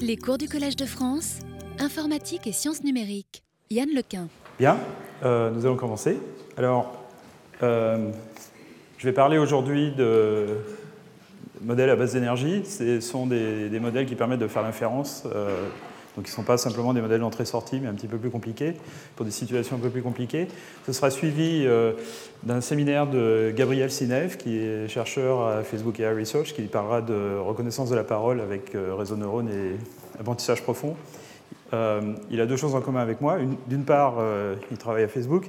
Les cours du Collège de France, informatique et sciences numériques. Yann Lequin. Bien, euh, nous allons commencer. Alors, euh, je vais parler aujourd'hui de modèles à base d'énergie. Ce sont des, modèles qui permettent de faire l'inférence. Euh, donc, ils ne sont pas simplement des modèles d'entrée-sortie, mais un petit peu plus compliqués, pour des situations un peu plus compliquées. Ce sera suivi euh, d'un séminaire de Gabriel Sinev, qui est chercheur à Facebook AI Research, qui parlera de reconnaissance de la parole avec euh, réseau neurones et apprentissage profond. Euh, il a deux choses en commun avec moi. D'une part, il travaille à Facebook.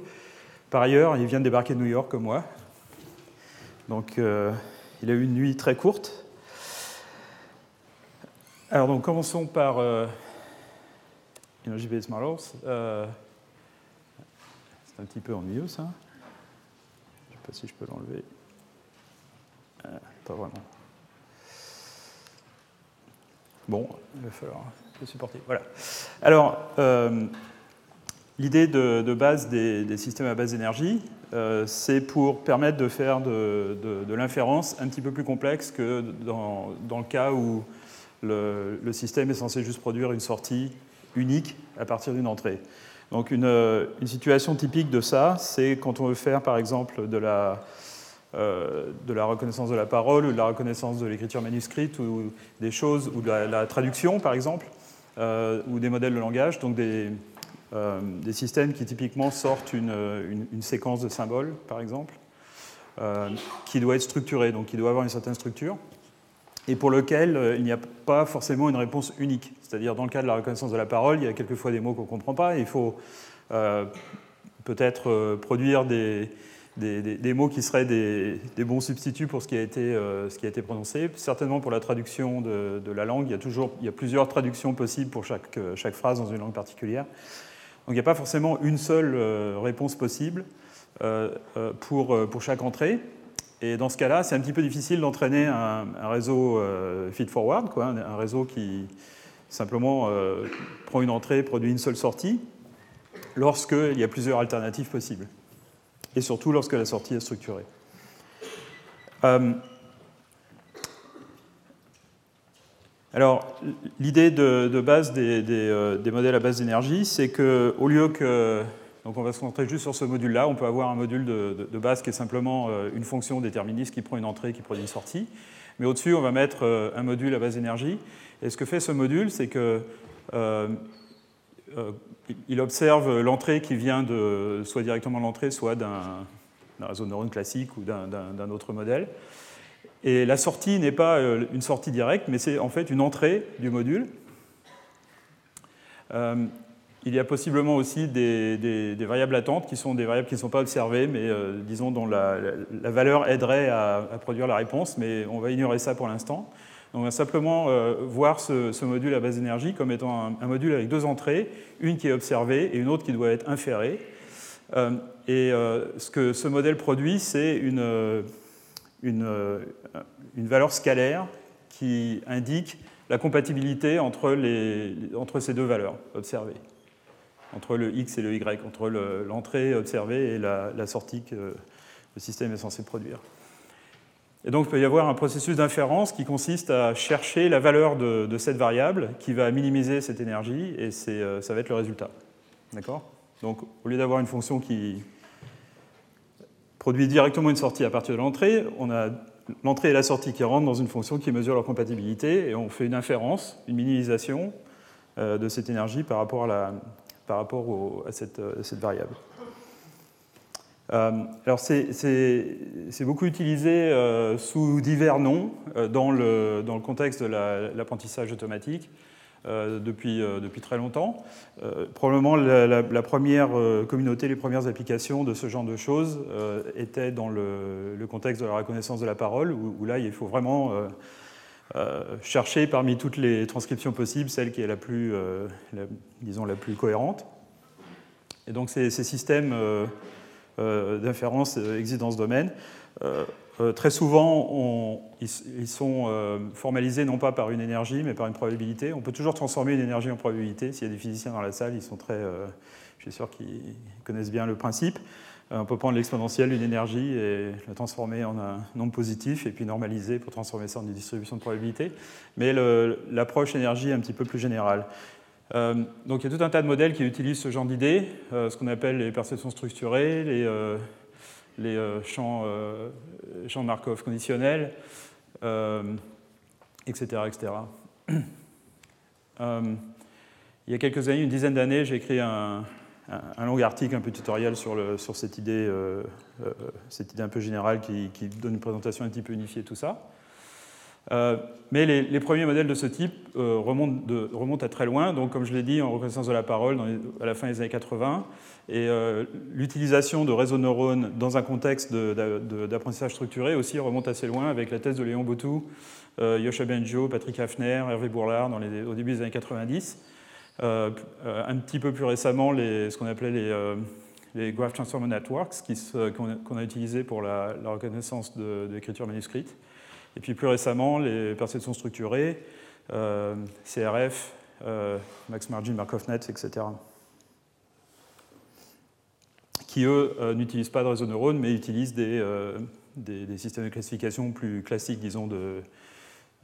Par ailleurs, il vient de débarquer de New York comme moi. Donc, il a eu une nuit très courte. Alors, donc, commençons par euh, Energy Based Models. Euh, C'est un petit peu ennuyeux, ça. Je ne sais pas si je peux l'enlever. Euh, pas vraiment. Bon, il va falloir le supporter. Voilà. Alors, euh, l'idée de, base des, systèmes à base d'énergie, c'est pour permettre de faire de, l'inférence un petit peu plus complexe que dans, le cas où le, système est censé juste produire une sortie unique à partir d'une entrée. Donc, une, une, situation typique de ça, c'est quand on veut faire, par exemple, de la, euh, de la reconnaissance de la parole ou de la reconnaissance de l'écriture manuscrite ou des choses, ou de la, traduction par exemple, euh, ou des modèles de langage, donc des, euh, des systèmes qui typiquement sortent une, une, une, séquence de symboles par exemple, euh, qui doit être structurée, donc qui doit avoir une certaine structure, et pour lequel euh, il n'y a pas forcément une réponse unique. C'est-à-dire dans le cas de la reconnaissance de la parole, il y a quelquefois des mots qu'on ne comprend pas, et il faut euh, peut-être produire des mots qui seraient des, bons substituts pour ce qui a été, euh, ce qui a été prononcé. Certainement pour la traduction de, de, la langue, il y, a toujours, il y a plusieurs traductions possibles pour chaque, chaque phrase dans une langue particulière. Donc il n'y a pas forcément une seule euh, réponse possible euh, pour, pour chaque entrée. Et dans ce cas-là, c'est un petit peu difficile d'entraîner un, réseau feed-forward, quoi, un réseau qui simplement prend une entrée, produit une seule sortie, lorsqu'il y a plusieurs alternatives possibles et surtout lorsque la sortie est structurée. Euh, alors, l'idée de, base des, euh, des, modèles à base d'énergie, c'est qu'au lieu que. Donc, on va se concentrer juste sur ce module-là. On peut avoir un module de, base qui est simplement euh, une fonction déterministe qui prend une entrée, qui produit une sortie. Mais au-dessus, on va mettre euh, un module à base d'énergie. Et ce que fait ce module, c'est que euh, il observe l'entrée qui vient de, soit directement de l'entrée, soit d'un réseau de neurones classique ou d'un autre modèle. Et la sortie n'est pas une sortie directe, mais c'est en fait une entrée du module. Il y a possiblement aussi des, variables latentes qui sont des variables qui ne sont pas observées, mais euh, disons dont la, valeur aiderait à, produire la réponse, mais on va ignorer ça pour l'instant. On va simplement euh, voir ce, module à base d'énergie comme étant un, module avec deux entrées, une qui est observée et une autre qui doit être inférée. Euh, et ce que ce modèle produit, c'est une, valeur scalaire qui indique la compatibilité entre ces deux valeurs observées, entre le x et le y, entre l'entrée le, observée et la, sortie que le système est censé produire. Et donc, il peut y avoir un processus d'inférence qui consiste à chercher la valeur de, de, cette variable qui va minimiser cette énergie, et euh, ça va être le résultat. D'accord? Donc, au lieu d'avoir une fonction qui produit directement une sortie à partir de l'entrée, on a l'entrée et la sortie qui rentrent dans une fonction qui mesure leur compatibilité, et on fait une inférence, une minimisation euh, de cette énergie par rapport à, la, par rapport à, cette, cette variable. Euh, alors c'est beaucoup utilisé euh, sous divers noms euh, dans, le, contexte de l'apprentissage la, automatique euh, depuis, euh, très longtemps. Euh, probablement la, première communauté, les premières applications de ce genre de choses étaient dans le, contexte de la reconnaissance de la parole, où là il faut vraiment chercher parmi toutes les transcriptions possibles celle qui est la plus, disons, la plus cohérente. Et donc ces, systèmes euh, d'inférence euh, existent dans ce domaine. Euh, très souvent, ils, ils, sont formalisés non pas par une énergie, mais par une probabilité. On peut toujours transformer une énergie en probabilité. S'il y a des physiciens dans la salle, ils sont très, je suis sûr qu'ils connaissent bien le principe. On peut prendre l'exponentielle d'une énergie et la transformer en un nombre positif et puis normaliser pour transformer ça en une distribution de probabilité. Mais l'approche énergie est un petit peu plus générale. Euh, donc il y a tout un tas de modèles qui utilisent ce genre d'idées, euh, ce qu'on appelle les perceptions structurées, les, euh, champs, champs, de Markov conditionnels, etc. etc. il y a quelques années, une dizaine d'années, j'ai écrit un, un, long article, un peu tutoriel sur, sur cette, idée, cette idée un peu générale qui, donne une présentation un petit peu unifiée tout ça. Euh, mais les, premiers modèles de ce type euh, remontent, à très loin, donc comme je l'ai dit, en reconnaissance de la parole à la fin des années 80. Et euh, l'utilisation de réseaux de neurones dans un contexte d'apprentissage structuré aussi remonte assez loin avec la thèse de Léon Boutou, Yosha Benjo, Patrick Hafner, Hervé Bourlard au début des années 90. Un petit peu plus récemment, ce qu'on appelait les, Graph Transformer Networks, qu'on a utilisé pour la, reconnaissance de l'écriture manuscrite. Et puis plus récemment, les perceptions structurées, euh, CRF, euh, Max Margin, Markov Nets, etc. Qui, eux, euh, n'utilisent pas de réseau de neurones, mais utilisent des, systèmes de classification plus classiques, disons, de,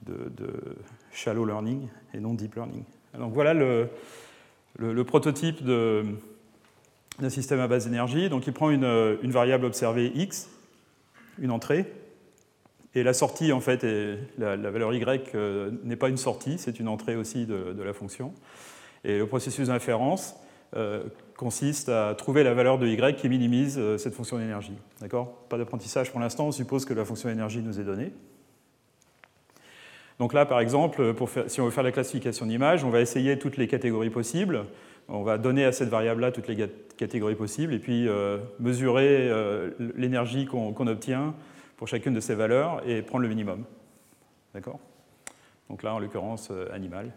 de, shallow learning et non deep learning. Donc voilà le, prototype d'un système à base d'énergie. Donc il prend une, une variable observée x, une entrée, et la sortie, en fait, la, valeur y euh, n'est pas une sortie, c'est une entrée aussi de, la fonction. Et le processus d'inférence euh, consiste à trouver la valeur de y qui minimise euh, cette fonction d'énergie. D'accord? Pas d'apprentissage pour l'instant, on suppose que la fonction d'énergie nous est donnée. Donc là, par exemple, si on veut faire la classification d'images, on va essayer toutes les catégories possibles. On va donner à cette variable-là toutes les catégories possibles et puis mesurer l'énergie qu'on obtient pour chacune de ces valeurs et prendre le minimum. D'accord? Donc là, en l'occurrence, euh, animal.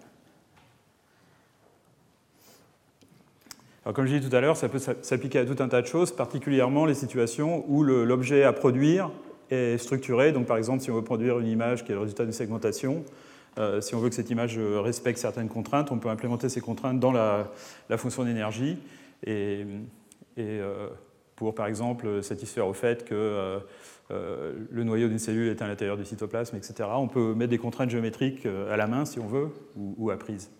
Alors, comme je disais tout à l'heure, ça peut s'appliquer à tout un tas de choses, particulièrement les situations où l'objet à produire est structuré. Donc, par exemple, si on veut produire une image qui est le résultat d'une segmentation, euh, si on veut que cette image respecte certaines contraintes, on peut implémenter ces contraintes dans la, fonction d'énergie et, euh, pour, par exemple, satisfaire au fait que euh, le noyau d'une cellule est à l'intérieur du cytoplasme, etc. On peut mettre des contraintes géométriques euh, à la main si on veut, ou, à prise.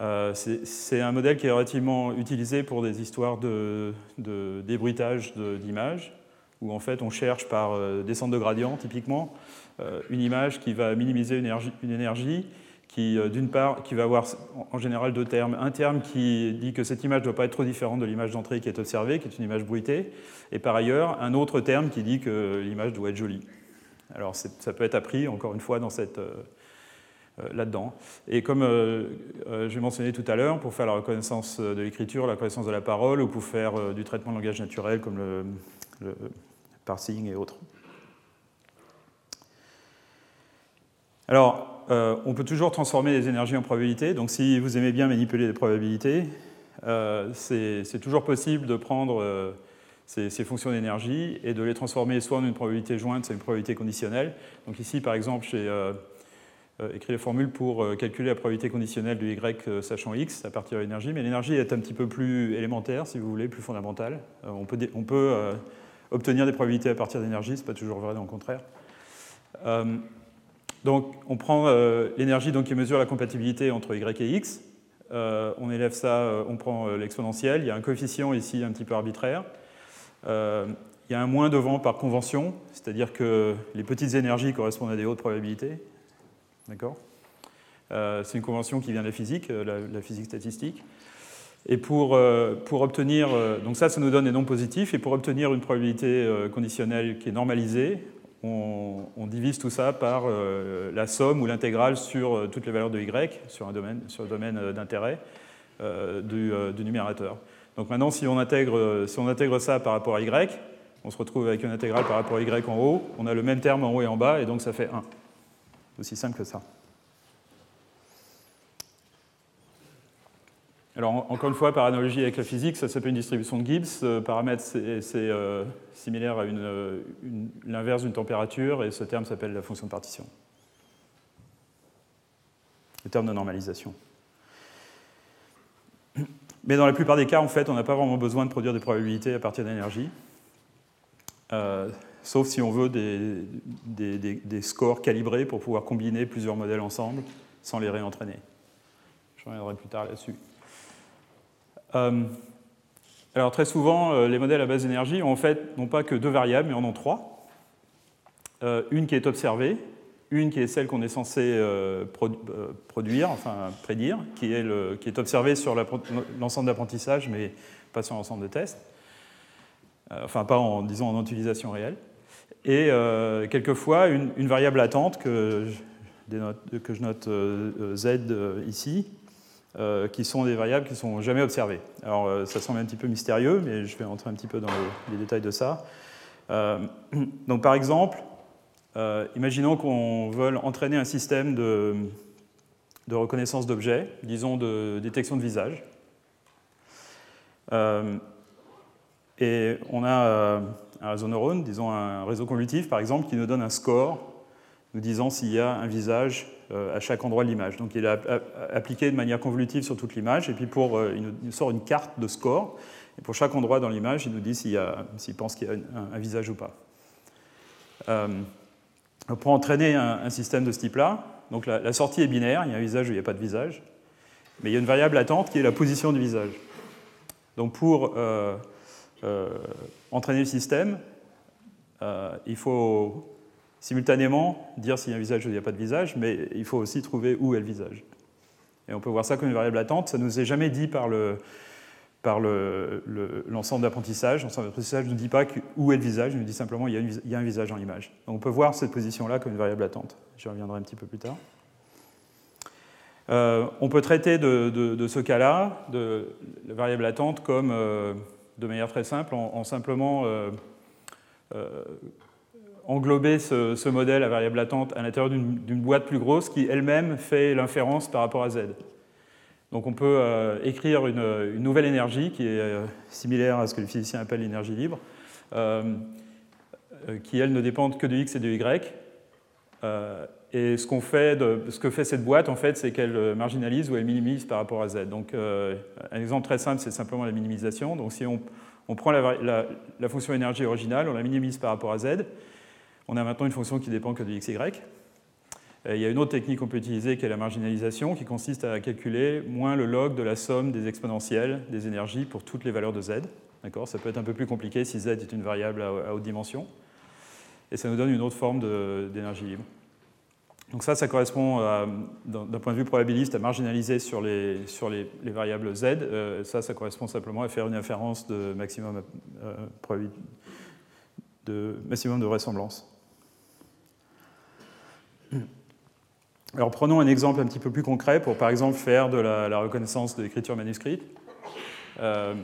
Euh, c'est un modèle qui est relativement utilisé pour des histoires de, débruitage d'images, où en fait on cherche par descente de gradient typiquement une image qui va minimiser une énergie qui, euh, d'une part, qui va avoir en général deux termes. Un terme qui dit que cette image ne doit pas être trop différente de l'image d'entrée qui est observée, qui est une image bruitée, et par ailleurs, un autre terme qui dit que l'image doit être jolie. Alors ça peut être appris, encore une fois, dans cette, euh, euh, là-dedans. Et comme j'ai mentionné tout à l'heure, pour faire la reconnaissance de l'écriture, la reconnaissance de la parole, ou pour faire du traitement de langage naturel comme le, le parsing et autres. Alors, euh, on peut toujours transformer les énergies en probabilités. Donc si vous aimez bien manipuler les probabilités, euh, c'est toujours possible de prendre euh, ces, fonctions d'énergie et de les transformer soit en une probabilité jointe, soit une probabilité conditionnelle. Donc ici, par exemple, j'ai écrit les formules pour calculer la probabilité conditionnelle de y sachant x à partir de l'énergie. Mais l'énergie est un petit peu plus élémentaire, si vous voulez, plus fondamentale. on peut obtenir des probabilités à partir d'énergie, ce n'est pas toujours vrai, non, au contraire. Donc on prend euh, l'énergie qui mesure la compatibilité entre y et x. Euh, on élève ça, euh, on prend l'exponentielle. Il y a un coefficient ici un petit peu arbitraire. il y a un moins devant par convention, c'est-à-dire que les petites énergies correspondent à des hautes probabilités. D'accord? C'est une convention qui vient de la physique, la, physique statistique. Et pour, pour, obtenir, donc ça, ça nous donne des nombres positifs, et pour obtenir une probabilité conditionnelle qui est normalisée, on, divise tout ça par euh, la somme ou l'intégrale sur euh, toutes les valeurs de y, sur un domaine, sur le domaine euh, d'intérêt du, numérateur. Donc maintenant, si on, intègre, si on intègre ça par rapport à y, on se retrouve avec une intégrale par rapport à y en haut, on a le même terme en haut et en bas, et donc ça fait 1. Aussi simple que ça. Alors, encore une fois, par analogie avec la physique, ça s'appelle une distribution de Gibbs. Ce paramètre, c'est euh, similaire à l'inverse d'une température, et ce terme s'appelle la fonction de partition. Le terme de normalisation. Mais dans la plupart des cas, en fait, on n'a pas vraiment besoin de produire des probabilités à partir d'énergie. Euh, sauf si on veut des, des, scores calibrés pour pouvoir combiner plusieurs modèles ensemble sans les réentraîner. Je reviendrai plus tard là-dessus. Euh, alors très souvent, euh, les modèles à base d'énergie ont en fait non pas que deux variables, mais en ont trois. Euh, une qui est observée, une qui est celle qu'on est censé produire, enfin prédire, qui est, observée sur l'ensemble d'apprentissage, mais pas sur l'ensemble de tests. enfin, pas en, disons, en utilisation réelle et quelquefois une, variable latente que je, note Z euh, qui sont des variables qui ne sont jamais observées. Alors ça semble un petit peu mystérieux, mais je vais entrer un petit peu dans les, détails de ça. donc par exemple, imaginons qu'on veuille entraîner un système de, de reconnaissance d'objets, disons de détection de visage. et on a un réseau neurone, disons un réseau convolutif par exemple, qui nous donne un score nous disant s'il y a un visage euh, à chaque endroit de l'image. Donc il est appliqué de manière convolutive sur toute l'image, et puis pour, euh, il nous sort une carte de score, et pour chaque endroit dans l'image, il nous dit s'il pense qu'il y a un, visage ou pas. Euh, pour entraîner un, système de ce type-là, donc la, sortie est binaire, il y a un visage ou il n'y a pas de visage, mais il y a une variable latente qui est la position du visage. Donc pour euh, entraîner le système, euh, il faut simultanément dire s'il y a un visage ou il n'y a pas de visage, mais il faut aussi trouver où est le visage. Et on peut voir ça comme une variable latente. Ça ne nous est jamais dit par le, par l'ensemble le, d'apprentissage. L'ensemble d'apprentissage ne nous dit pas où est le visage, il nous dit simplement qu'il y, a un visage dans l'image. Donc on peut voir cette position-là comme une variable latente. J'y reviendrai un petit peu plus tard. Euh, on peut traiter de, ce cas-là, de la variable latente, comme de manière très simple, en, simplement euh, euh, englober ce, modèle à variable latente à l'intérieur d'une boîte plus grosse qui elle-même fait l'inférence par rapport à Z. Donc on peut euh, écrire une, nouvelle énergie qui est similaire à ce que les physiciens appellent l'énergie libre, qui elle ne dépend que de x et de y. Et ce, fait ce, que fait cette boîte, en fait, c'est qu'elle marginalise ou elle minimise par rapport à z. Donc, euh, un exemple très simple, c'est simplement la minimisation. Donc, si on, prend la, fonction énergie originale, on la minimise par rapport à z, on a maintenant une fonction qui dépend que de x, y. il y a une autre technique qu'on peut utiliser qui est la marginalisation, qui consiste à calculer moins le log de la somme des exponentielles des énergies pour toutes les valeurs de z. Ça peut être un peu plus compliqué si z est une variable à haute dimension. Et ça nous donne une autre forme d'énergie libre. Donc ça, ça correspond, d'un point de vue probabiliste, à marginaliser sur les, sur les, variables z. Euh, ça, ça correspond simplement à faire une inférence de maximum, euh, de, maximum de vraisemblance. Alors prenons un exemple un petit peu plus concret pour, par exemple, faire de la, reconnaissance de l'écriture manuscrite. Euh,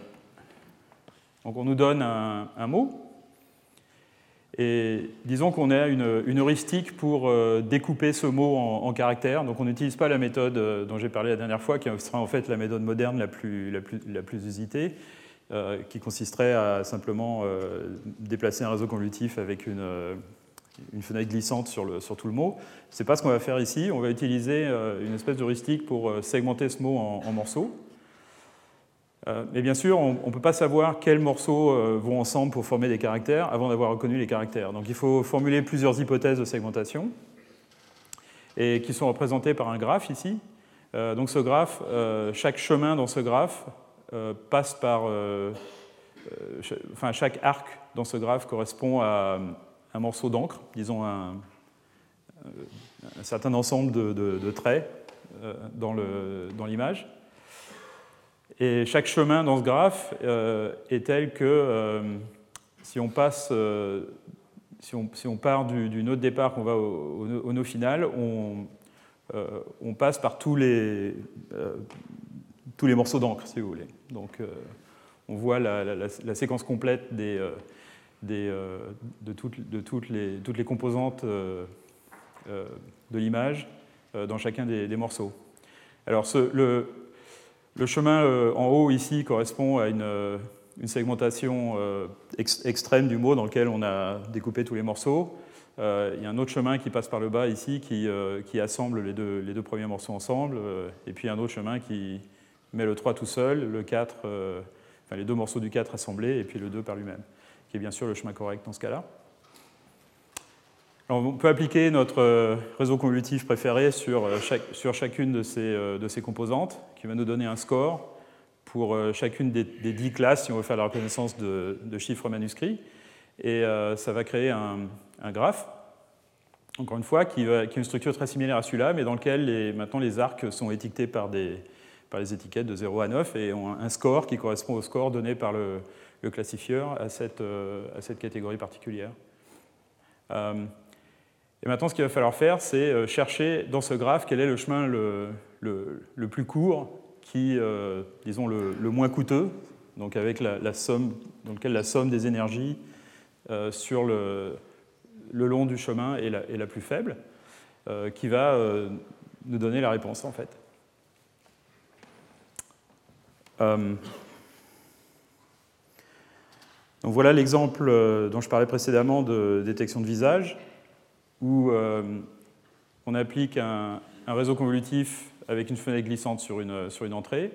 donc on nous donne un mot, et disons qu'on a une, heuristique pour euh, découper ce mot en, caractères. Donc on n'utilise pas la méthode euh, dont j'ai parlé la dernière fois, qui sera en fait la méthode moderne la plus, la plus, la plus usitée, qui consisterait à simplement déplacer un réseau convolutif avec une, une fenêtre glissante sur, tout le mot. Ce n'est pas ce qu'on va faire ici. On va utiliser une espèce d'heuristique pour segmenter ce mot en morceaux. Euh, mais bien sûr, on ne peut pas savoir quels morceaux euh, vont ensemble pour former des caractères avant d'avoir reconnu les caractères. Donc il faut formuler plusieurs hypothèses de segmentation, et qui sont représentées par un graphe ici. Euh, donc ce graphe, chaque chemin dans ce graphe passe par... enfin, chaque arc dans ce graphe correspond à un morceau d'encre, disons un, certain ensemble de, traits dans l'image. Et chaque chemin dans ce graphe euh, est tel que euh, si, on passe, euh, si, on, part du, du, nœud de départ qu'on va au, nœud final, on, passe par tous les, tous les morceaux d'encre, si vous voulez. Donc on voit la, séquence complète des, des, de, toutes, les, toutes les composantes de l'image dans chacun des, morceaux. Alors le, chemin euh, en haut ici correspond à une, euh, segmentation euh, extrême du mot dans lequel on a découpé tous les morceaux. il y a un autre chemin qui passe par le bas ici qui, assemble les deux, les deux, premiers morceaux ensemble, et puis un autre chemin qui, met le 3 tout seul, le 4, enfin les deux morceaux du 4 assemblés, et puis le 2 par lui-même, qui est bien sûr le chemin correct dans ce cas-là. on peut appliquer notre réseau convolutif préféré sur, sur chacune de ces, de ces composantes, qui va nous donner un score pour chacune des, des 10 classes si on veut faire la reconnaissance de, chiffres manuscrits. Et ça va créer un, un graphe encore une fois, qui, a une structure très similaire à celui-là, mais dans lequel les, maintenant les arcs sont étiquetés par des, par les étiquettes de 0 à 9 et ont un score qui correspond au score donné par le, classifieur à cette, euh, à cette, catégorie particulière. Euh, et maintenant, ce qu'il va falloir faire, c'est euh, chercher dans ce graphe quel est le chemin le, le, plus court, qui, disons, le, moins coûteux, donc avec la, somme, dans lequel la somme des énergies sur le, le long du chemin est la, plus faible, qui va nous donner la réponse en fait. Euh, donc voilà l'exemple dont je parlais précédemment de détection de visage, où on applique un, réseau convolutif avec une fenêtre glissante sur une, sur une entrée,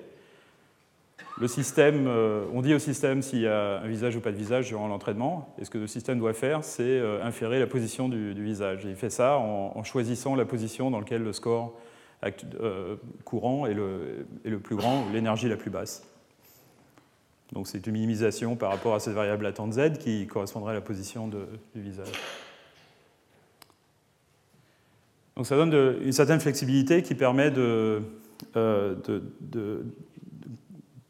le système, euh, on dit au système s'il y a un visage ou pas de visage durant l'entraînement. Et ce que le système doit faire, c'est euh, inférer la position du, visage. Il fait ça en, choisissant la position dans laquelle le score euh, courant est le, plus grand ou l'énergie la plus basse. Donc c'est une minimisation par rapport à cette variable latente z qui correspondrait à la position du visage. Donc ça donne une certaine flexibilité qui permet de, de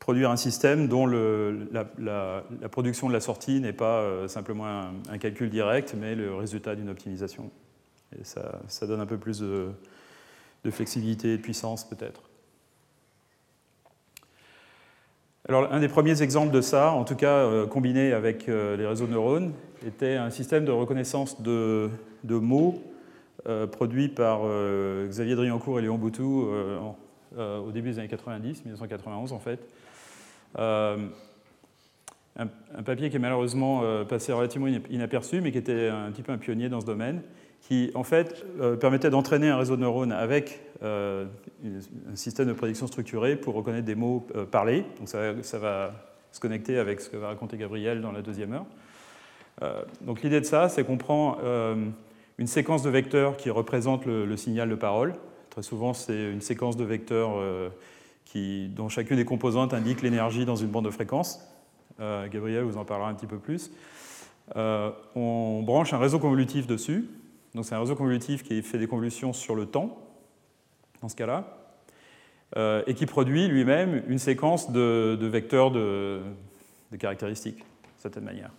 produire un système dont la, production de la sortie n'est pas euh, simplement un, calcul direct, mais le résultat d'une optimisation. Et ça, donne un peu plus de, flexibilité et de puissance peut-être. Un des premiers exemples de ça, en tout cas euh, combiné avec euh, les réseaux de neurones, était un système de reconnaissance de, mots produit par Xavier Driancourt et Léon Boutou au début des années 90, 1991 en fait, euh, un, papier qui est malheureusement euh, passé relativement inaperçu, mais qui était un petit peu un pionnier dans ce domaine, qui en fait euh, permettait d'entraîner un réseau de neurones avec un système de prédiction structurée pour reconnaître des mots parlés. Donc ça, va se connecter avec ce que va raconter Gabriel dans la deuxième heure. donc l'idée de ça, c'est qu'on prend une séquence de vecteurs qui représente le, signal de parole. Très souvent, c'est une séquence de vecteurs dont chacune des composantes indique l'énergie dans une bande de fréquence. Euh, Gabriel vous en parlera un petit peu plus. Euh, on branche un réseau convolutif dessus. Donc c'est un réseau convolutif qui fait des convolutions sur le temps, dans ce cas-là, euh, et qui produit lui-même une séquence de, vecteurs de, caractéristiques, d'une certaine manière.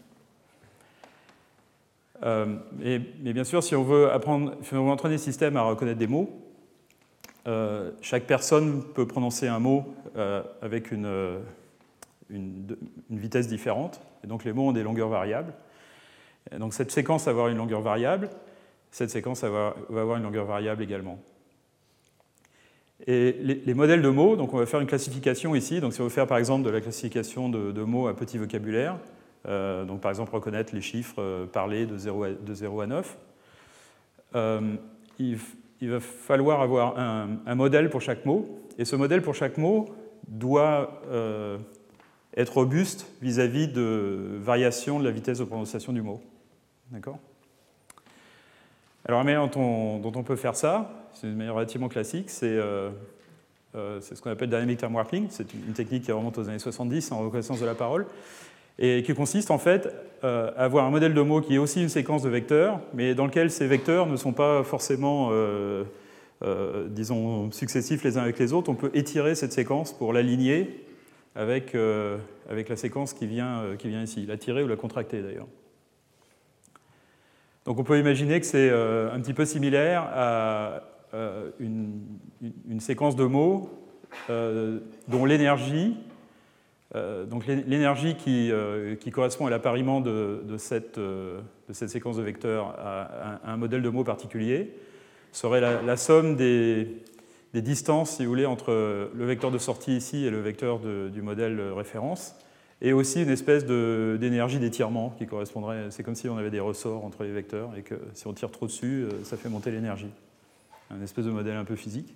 mais bien sûr, si on veut apprendre, si on veut entraîner le système à reconnaître des mots, euh, chaque personne peut prononcer un mot euh, avec euh, une, vitesse différente, et donc les mots ont des longueurs variables. donc cette séquence va avoir une longueur variable, cette séquence va avoir une longueur variable également. Et les, modèles de mots, donc on va faire une classification ici. Donc si on veut faire par exemple de la classification de, mots à petit vocabulaire, donc par exemple reconnaître les chiffres parlés de 0 à, de 0 à 9, il, il va falloir avoir un, modèle pour chaque mot, et ce modèle pour chaque mot doit euh, être robuste vis-à-vis de variations de la vitesse de prononciation du mot. D'accord? Alors la manière dont on, peut faire ça, c'est une manière relativement classique, c'est euh, euh, ce qu'on appelle dynamic term warping, c'est une technique qui remonte aux années 70 en reconnaissance de la parole et qui consiste en fait euh, à avoir un modèle de mots qui est aussi une séquence de vecteurs, mais dans lequel ces vecteurs ne sont pas forcément, disons, successifs les uns avec les autres. On peut étirer cette séquence pour l'aligner avec, avec la séquence qui vient, qui vient ici, la tirer ou la contracter d'ailleurs. Donc on peut imaginer que c'est un petit peu similaire à une, une, séquence de mots dont l'énergie euh, donc l'énergie euh, qui, correspond à l'appariement euh, de, cette, séquence de vecteurs à, un modèle de mots particulier serait la, somme des, distances, si vous voulez, entre le vecteur de sortie ici et le vecteur du modèle référence, et aussi une espèce d'énergie d'étirement qui correspondrait, c'est comme si on avait des ressorts entre les vecteurs et que si on tire trop dessus, ça fait monter l'énergie. Un espèce de modèle un peu physique.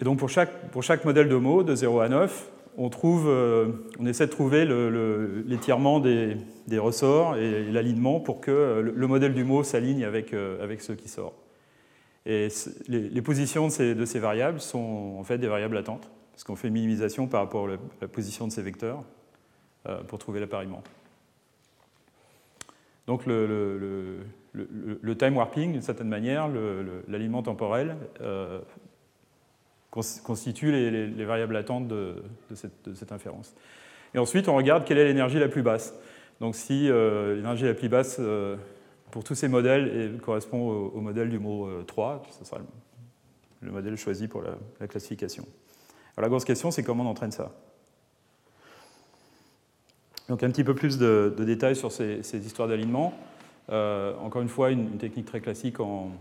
Et donc pour chaque, pour chaque modèle de mot, de 0 à 9, on, trouve, on essaie de trouver l'étirement des, des, ressorts et l'alignement pour que le modèle du mot s'aligne avec, avec ce qui sort. Et les, positions de ces, de ces, variables sont en fait des variables latentes, parce qu'on fait une minimisation par rapport à la, position de ces vecteurs pour trouver l'appariement. Donc le, time warping, d'une certaine manière, l'alignement temporel, euh, constitue les, variables latentes de, cette, inférence. Et ensuite, on regarde quelle est l'énergie la plus basse. Donc si euh, l'énergie la plus basse euh, pour tous ces modèles correspond au, modèle du mot 3, ce sera le, modèle choisi pour la, classification. La grosse question, c'est comment on entraîne ça donc un petit peu plus de, détails sur ces histoires d'alignement. Euh, encore une fois, une, technique très classique en,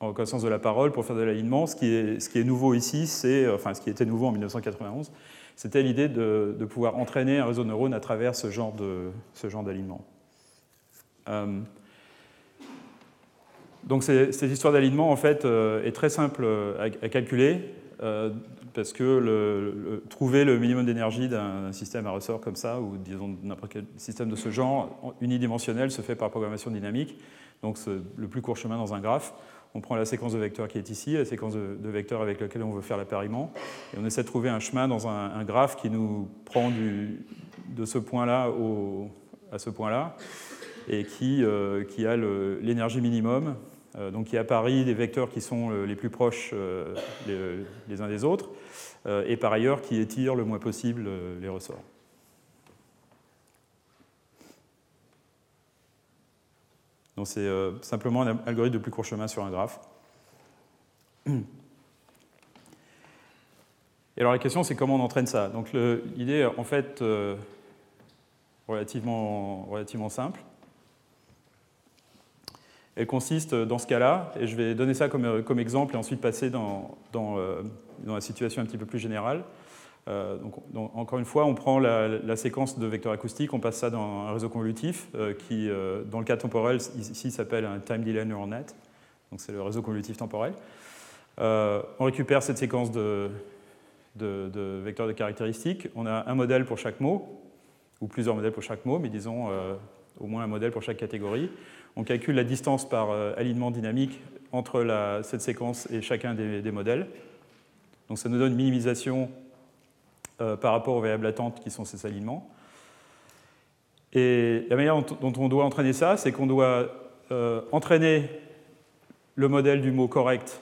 reconnaissance de la parole pour faire de l'alignement. Ce, qui est, nouveau ici, c'est, enfin ce qui était nouveau en 1991, c'était l'idée de, pouvoir entraîner un réseau de neurones à travers ce genre, d'alignement. Euh, donc cette histoire d'alignement en fait euh, est très simple à, calculer parce que trouver le minimum d'énergie d'un système à ressort comme ça, ou disons n'importe quel système de ce genre, unidimensionnel, se fait par programmation dynamique. Donc le plus court chemin dans un graphe. On prend la séquence de vecteurs qui est ici, la séquence de, vecteurs avec laquelle on veut faire l'appariement, et on essaie de trouver un chemin dans un, graphe qui nous prend de ce point-là à ce point-là, et qui, euh, qui a l'énergie minimum euh, donc qui apparie des vecteurs qui sont euh, les plus proches les, uns des autres, euh, et par ailleurs qui étire le moins possible euh, les ressorts. Donc c'est euh, simplement un algorithme de plus court chemin sur un graphe. Et alors la question c'est comment on entraîne ça? Donc l'idée en fait relativement, relativement simple. Elle consiste dans ce cas-là, et je vais donner ça comme, comme exemple et ensuite passer dans, euh, dans, la situation un petit peu plus générale. Euh, donc, encore une fois, on prend la, séquence de vecteurs acoustiques, on passe ça dans un réseau convolutif euh, qui, dans le cas temporel, ici s'appelle un time delay neural net. Donc c'est le réseau convolutif temporel. on récupère cette séquence de, de, vecteurs de caractéristiques. On a un modèle pour chaque mot, ou plusieurs modèles pour chaque mot, mais disons au moins un modèle pour chaque catégorie. On calcule la distance par euh, alignement dynamique entre cette séquence et chacun des, modèles. Donc ça nous donne une minimisation euh, par rapport aux variables latentes qui sont ces alignements. Et la manière dont, on doit entraîner ça, c'est qu'on doit euh, entraîner le modèle du mot correct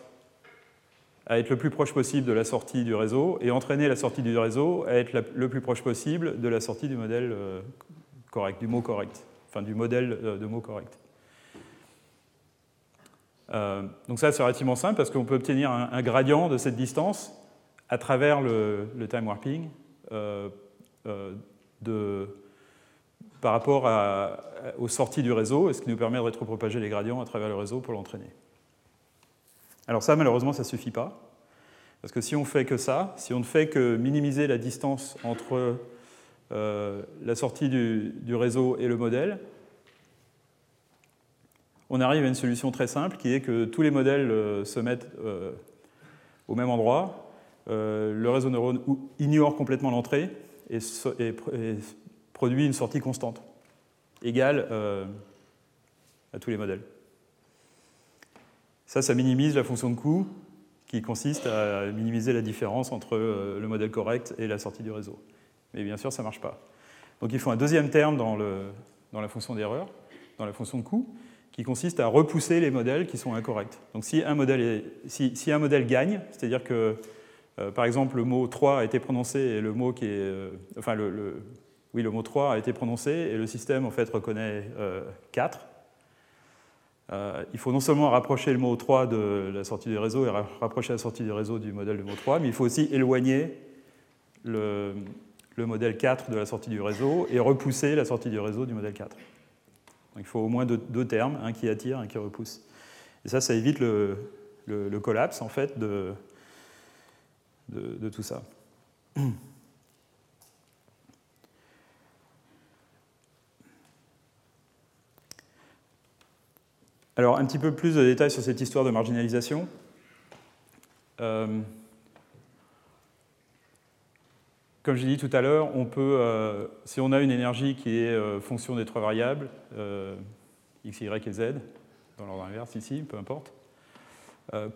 à être le plus proche possible de la sortie du réseau et entraîner la sortie du réseau à être le plus proche possible de la sortie du modèle correct, du mot correct, enfin du modèle de mot correct. Euh, donc ça, c'est relativement simple parce qu'on peut obtenir un, gradient de cette distance à travers le, time warping euh, euh, par rapport aux sorties du réseau, ce qui nous permet de rétropropager les gradients à travers le réseau pour l'entraîner. Alors ça, malheureusement, ça ne suffit pas. Parce que si on fait que ça, si on ne fait que minimiser la distance entre la sortie du réseau et le modèle, on arrive à une solution très simple qui est que tous les modèles euh, se mettent euh, au même endroit. Euh, le réseau neurone ignore complètement l'entrée et, produit une sortie constante, égale à tous les modèles. Ça, ça minimise la fonction de coût qui consiste à minimiser la différence entre le modèle correct et la sortie du réseau. Mais bien sûr, ça ne marche pas. Donc il faut un deuxième terme dans, dans la fonction d'erreur, dans la fonction de coût, qui consiste à repousser les modèles qui sont incorrects. Donc si un modèle, gagne, c'est-à-dire que euh, par exemple le mot 3 a été prononcé et le mot qui est, euh, enfin le, oui le mot 3 a été prononcé et le système en fait reconnaît 4. Euh, il faut non seulement rapprocher le mot 3 de la sortie du réseau et rapprocher la sortie du réseau du modèle de mot 3, mais il faut aussi éloigner le, le modèle 4 de la sortie du réseau et repousser la sortie du réseau du modèle 4 il faut au moins deux, termes, un qui attire, un qui repousse. Et ça, ça évite le, collapse en fait de, de, tout ça. Alors, un petit peu plus de détails sur cette histoire de marginalisation. Comme j'ai dit tout à l'heure, peut, si on a une énergie qui est fonction des trois variables, x, y et z, dans l'ordre inverse ici, peu importe,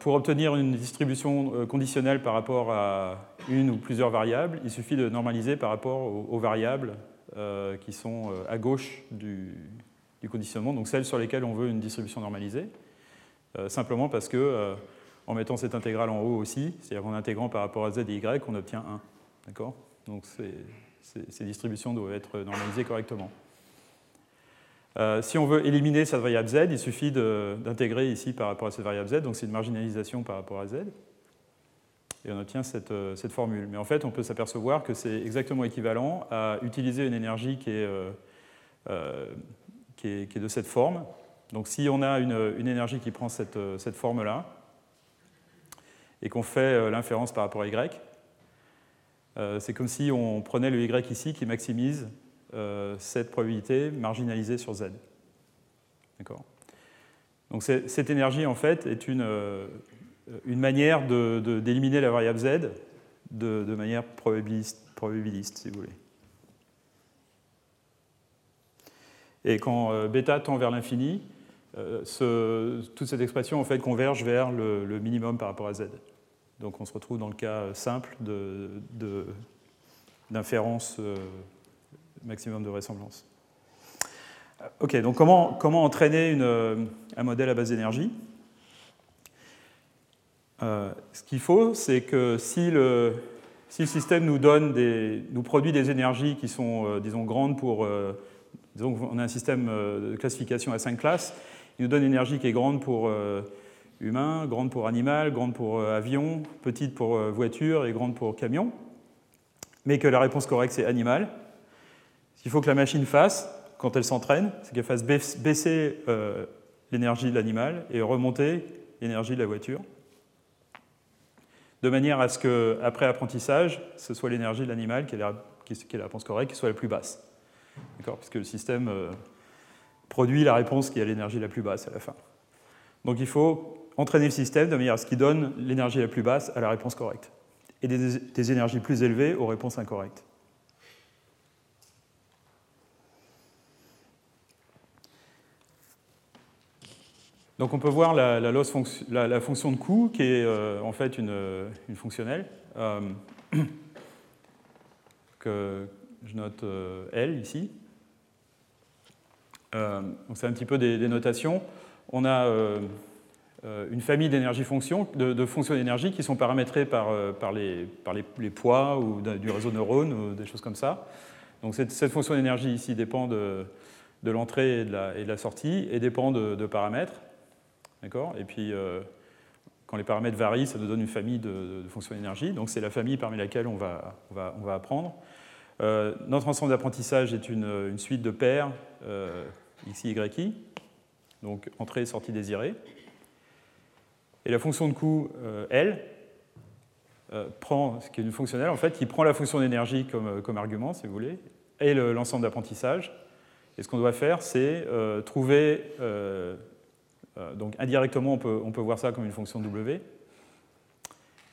pour obtenir une distribution conditionnelle par rapport à une ou plusieurs variables, il suffit de normaliser par rapport aux variables euh, qui sont euh, à gauche du, conditionnement, donc celles sur lesquelles on veut une distribution normalisée, euh, simplement parce que en mettant cette intégrale en haut aussi, c'est-à-dire en intégrant par rapport à z et y, on obtient 1. D'accord? Donc ces distributions doivent être normalisées correctement. si on veut éliminer cette variable z, il suffit d'intégrer ici par rapport à cette variable z, donc c'est une marginalisation par rapport à z et on obtient euh, cette, formule. Mais en fait, on peut s'apercevoir que c'est exactement équivalent à utiliser une énergie qui est, euh, euh, de cette forme. Donc si on a une, énergie qui prend cette, cette forme-là, et qu'on fait l'inférence par rapport à y, c'est comme si on prenait le y ici qui maximise cette probabilité marginalisée sur z. D'accord? Donc cette énergie, en fait, est une, une manière d'éliminer la variable z de, manière probabiliste, probabiliste, si vous voulez. Et quand euh, bêta tend vers l'infini, euh, toute cette expression en fait converge vers le, minimum par rapport à z. Donc on se retrouve dans le cas simple d'inférence euh, maximum de vraisemblance. Ok, donc comment, entraîner un modèle à base d'énergie? Euh, ce qu'il faut, c'est que si le, système nous, donne des, nous produit des énergies qui sont, euh, disons, grandes pour... Euh, disons qu'on a un système de classification à 5 classes, il nous donne une énergie qui est grande pour humain, grande pour animal, grande pour avion, petite pour voiture et grande pour camion, mais que la réponse correcte, c'est animal. Ce qu'il faut que la machine fasse, quand elle s'entraîne, c'est qu'elle fasse baisser l'énergie de l'animal et remonter l'énergie de la voiture de manière à ce qu'après apprentissage, ce soit l'énergie de l'animal qui, est la réponse correcte, qui soit la plus basse. Puisque le système euh, produit la réponse qui a l'énergie la plus basse à la fin. Donc il faut entraîner le système de manière à ce qu'il donne l'énergie la plus basse à la réponse correcte, et des énergies plus élevées aux réponses incorrectes. Donc on peut voir la, la, fonction de coût qui est euh, en fait une, fonctionnelle euh, que je note euh, L ici. donc c'est un petit peu des, notations. On a une famille d'énergie-fonctions, de, fonctions d'énergie qui sont paramétrées par, par, les, poids ou du réseau neurone ou des choses comme ça. Donc cette, fonction d'énergie ici dépend de, de l'entrée et, de la sortie et dépend de paramètres. Et puis, euh, quand les paramètres varient, ça nous donne une famille de, fonctions d'énergie. Donc, c'est la famille parmi laquelle on va, apprendre. Euh, notre ensemble d'apprentissage est une, suite de paires euh, x, y, i, donc entrée et sortie désirée. Et la fonction de coût L prend, ce qui est une fonctionnelle, en fait, qui prend la fonction d'énergie comme, comme, argument, si vous voulez, et l'ensemble d'apprentissage. Et ce qu'on doit faire, c'est trouver euh, donc indirectement, on peut, on peut, voir ça comme une fonction W.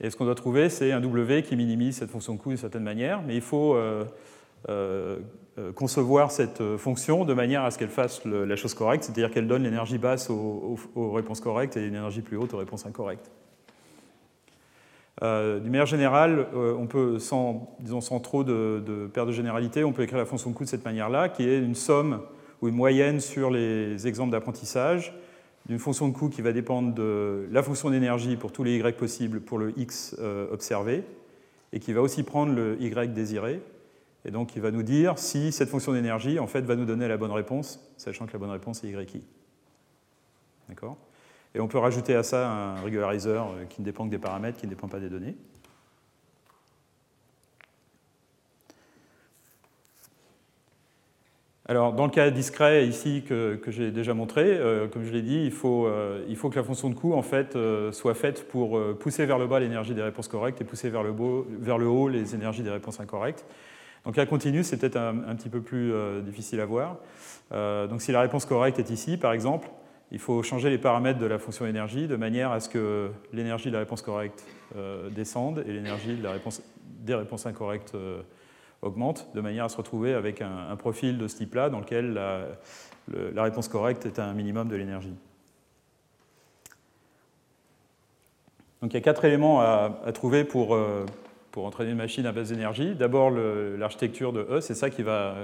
Et ce qu'on doit trouver, c'est un W qui minimise cette fonction de coût d'une certaine manière, mais il faut euh, euh, concevoir cette fonction de manière à ce qu'elle fasse la chose correcte, c'est-à-dire qu'elle donne l'énergie basse aux, réponses correctes et une énergie plus haute aux réponses incorrectes. D'une manière générale, on peut, sans, trop de, de de généralité, on peut écrire la fonction de coût de cette manière-là, qui est une somme ou une moyenne sur les exemples d'apprentissage d'une fonction de coût qui va dépendre de la fonction d'énergie pour tous les y possibles pour le x euh, observé, et qui va aussi prendre le y désiré, et donc qui va nous dire si cette fonction d'énergie en fait va nous donner la bonne réponse, sachant que la bonne réponse est y. D'accord? Et on peut rajouter à ça un régulariseur euh, qui ne dépend que des paramètres, qui ne dépend pas des données. Alors, dans le cas discret ici que, j'ai déjà montré, euh, comme je l'ai dit, il faut, euh, il faut, que la fonction de coût en fait, soit faite pour pousser vers le bas l'énergie des réponses correctes et pousser vers le, vers le, haut les énergies des réponses incorrectes. Donc, la continue, c'est peut-être un, petit peu plus difficile à voir. donc, si la réponse correcte est ici, par exemple, il faut changer les paramètres de la fonction énergie de manière à ce que l'énergie de la réponse correcte descende et l'énergie des réponses incorrectes augmente, de manière à se retrouver avec un, profil de ce type-là dans lequel la, réponse correcte est un minimum de l'énergie. Donc il y a quatre éléments à, trouver pour, euh, pour entraîner une machine à base d'énergie. D'abord l'architecture de E, c'est ça qui va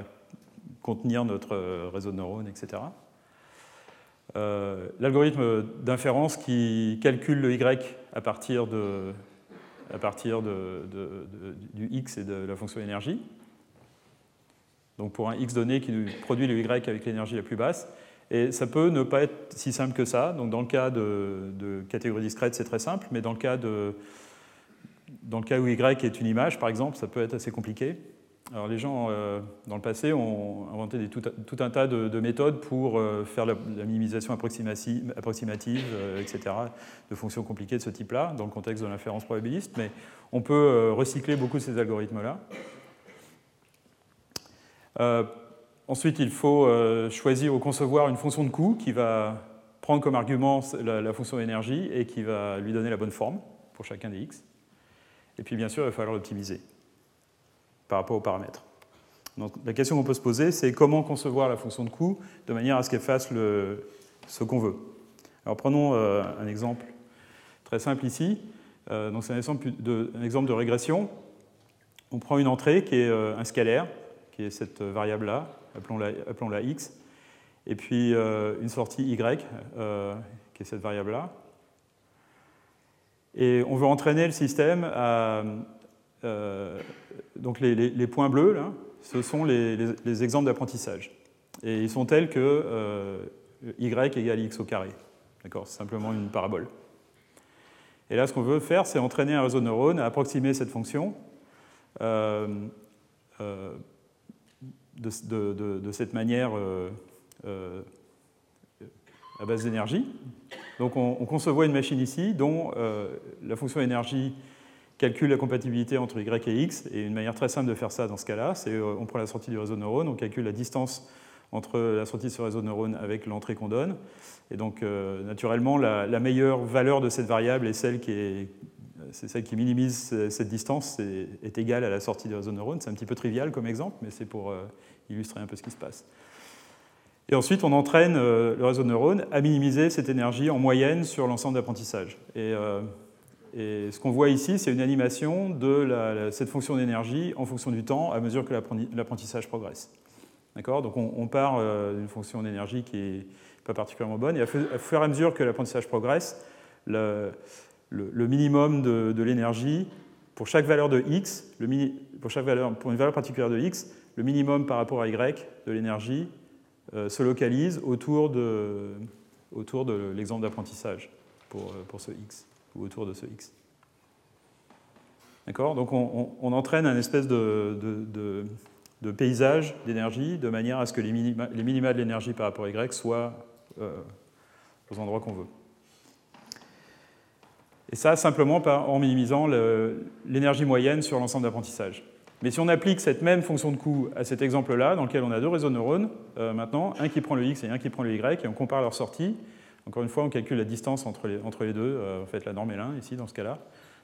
contenir notre euh, réseau de neurones, etc. Euh, l'algorithme d'inférence qui calcule le Y à partir, de, à partir de, du X et de la fonction énergie. Donc pour un X donné qui produit le Y avec l'énergie la plus basse. Et ça peut ne pas être si simple que ça. Donc dans le cas de catégories discrètes, c'est très simple, mais dans le, cas de, dans le cas où Y est une image, par exemple, ça peut être assez compliqué. Alors les gens, euh, dans le passé, ont inventé tout, un tas de, méthodes pour euh, faire la, minimisation approximative, euh, etc., de fonctions compliquées de ce type-là, dans le contexte de l'inférence probabiliste, mais on peut recycler beaucoup de ces algorithmes-là. Ensuite, il faut choisir ou concevoir une fonction de coût qui va prendre comme argument la, fonction énergie et qui va lui donner la bonne forme pour chacun des x. Et puis, bien sûr, il va falloir l'optimiser par rapport aux paramètres. Donc, la question qu'on peut se poser, c'est comment concevoir la fonction de coût de manière à ce qu'elle fasse ce qu'on veut. Alors, prenons euh, un exemple très simple ici. Euh, c'est un exemple, de, régression. On prend une entrée qui est un scalaire, qui est cette variable-là, appelons-la x, et puis euh, une sortie y, euh, qui est cette variable-là. Et on veut entraîner le système à... Euh, donc les, points bleus, là, ce sont les, exemples d'apprentissage. Et ils sont tels que y égale x au carré. D'accord C'est simplement une parabole. Et là, ce qu'on veut faire, c'est entraîner un réseau de neurones à approximer cette fonction de, cette manière euh, euh, à base d'énergie. Donc on, concevoit une machine ici dont euh, la fonction énergie calcule la compatibilité entre y et x. Et une manière très simple de faire ça dans ce cas-là, c'est on prend la sortie du réseau de neurones, on calcule la distance entre la sortie de ce réseau de neurones avec l'entrée qu'on donne. Et donc, naturellement, la, meilleure valeur de cette variable est celle qui minimise cette distance, est, est, égale à la sortie du réseau de neurones. C'est un petit peu trivial comme exemple, mais c'est pour euh, illustrer un peu ce qui se passe. Et ensuite, on entraîne euh, le réseau de neurones à minimiser cette énergie en moyenne sur l'ensemble d'apprentissage. Et, euh, ce qu'on voit ici, c'est une animation de cette fonction d'énergie en fonction du temps à mesure que l'apprentissage progresse. D'accord? Donc on, part d'une fonction d'énergie qui n'est pas particulièrement bonne, et à fur et à mesure que l'apprentissage progresse, le, minimum de, l'énergie pour chaque valeur de x, pour, une valeur particulière de x, le minimum par rapport à y de l'énergie euh, se localise autour de, l'exemple d'apprentissage pour, euh, pour, ce x, ou autour de ce x. D'accord? Donc on, entraîne un espèce de, paysage d'énergie de manière à ce que les minima, les minima de l'énergie par rapport à y soient euh, aux endroits qu'on veut. Et ça, simplement en minimisant l'énergie moyenne sur l'ensemble d'apprentissage. Mais si on applique cette même fonction de coût à cet exemple-là, dans lequel on a deux réseaux de neurones, euh, maintenant, un qui prend le x et un qui prend le y, et on compare leurs sorties, encore une fois, on calcule la distance entre les, deux, euh, en fait la norme est l'un ici, dans ce cas-là,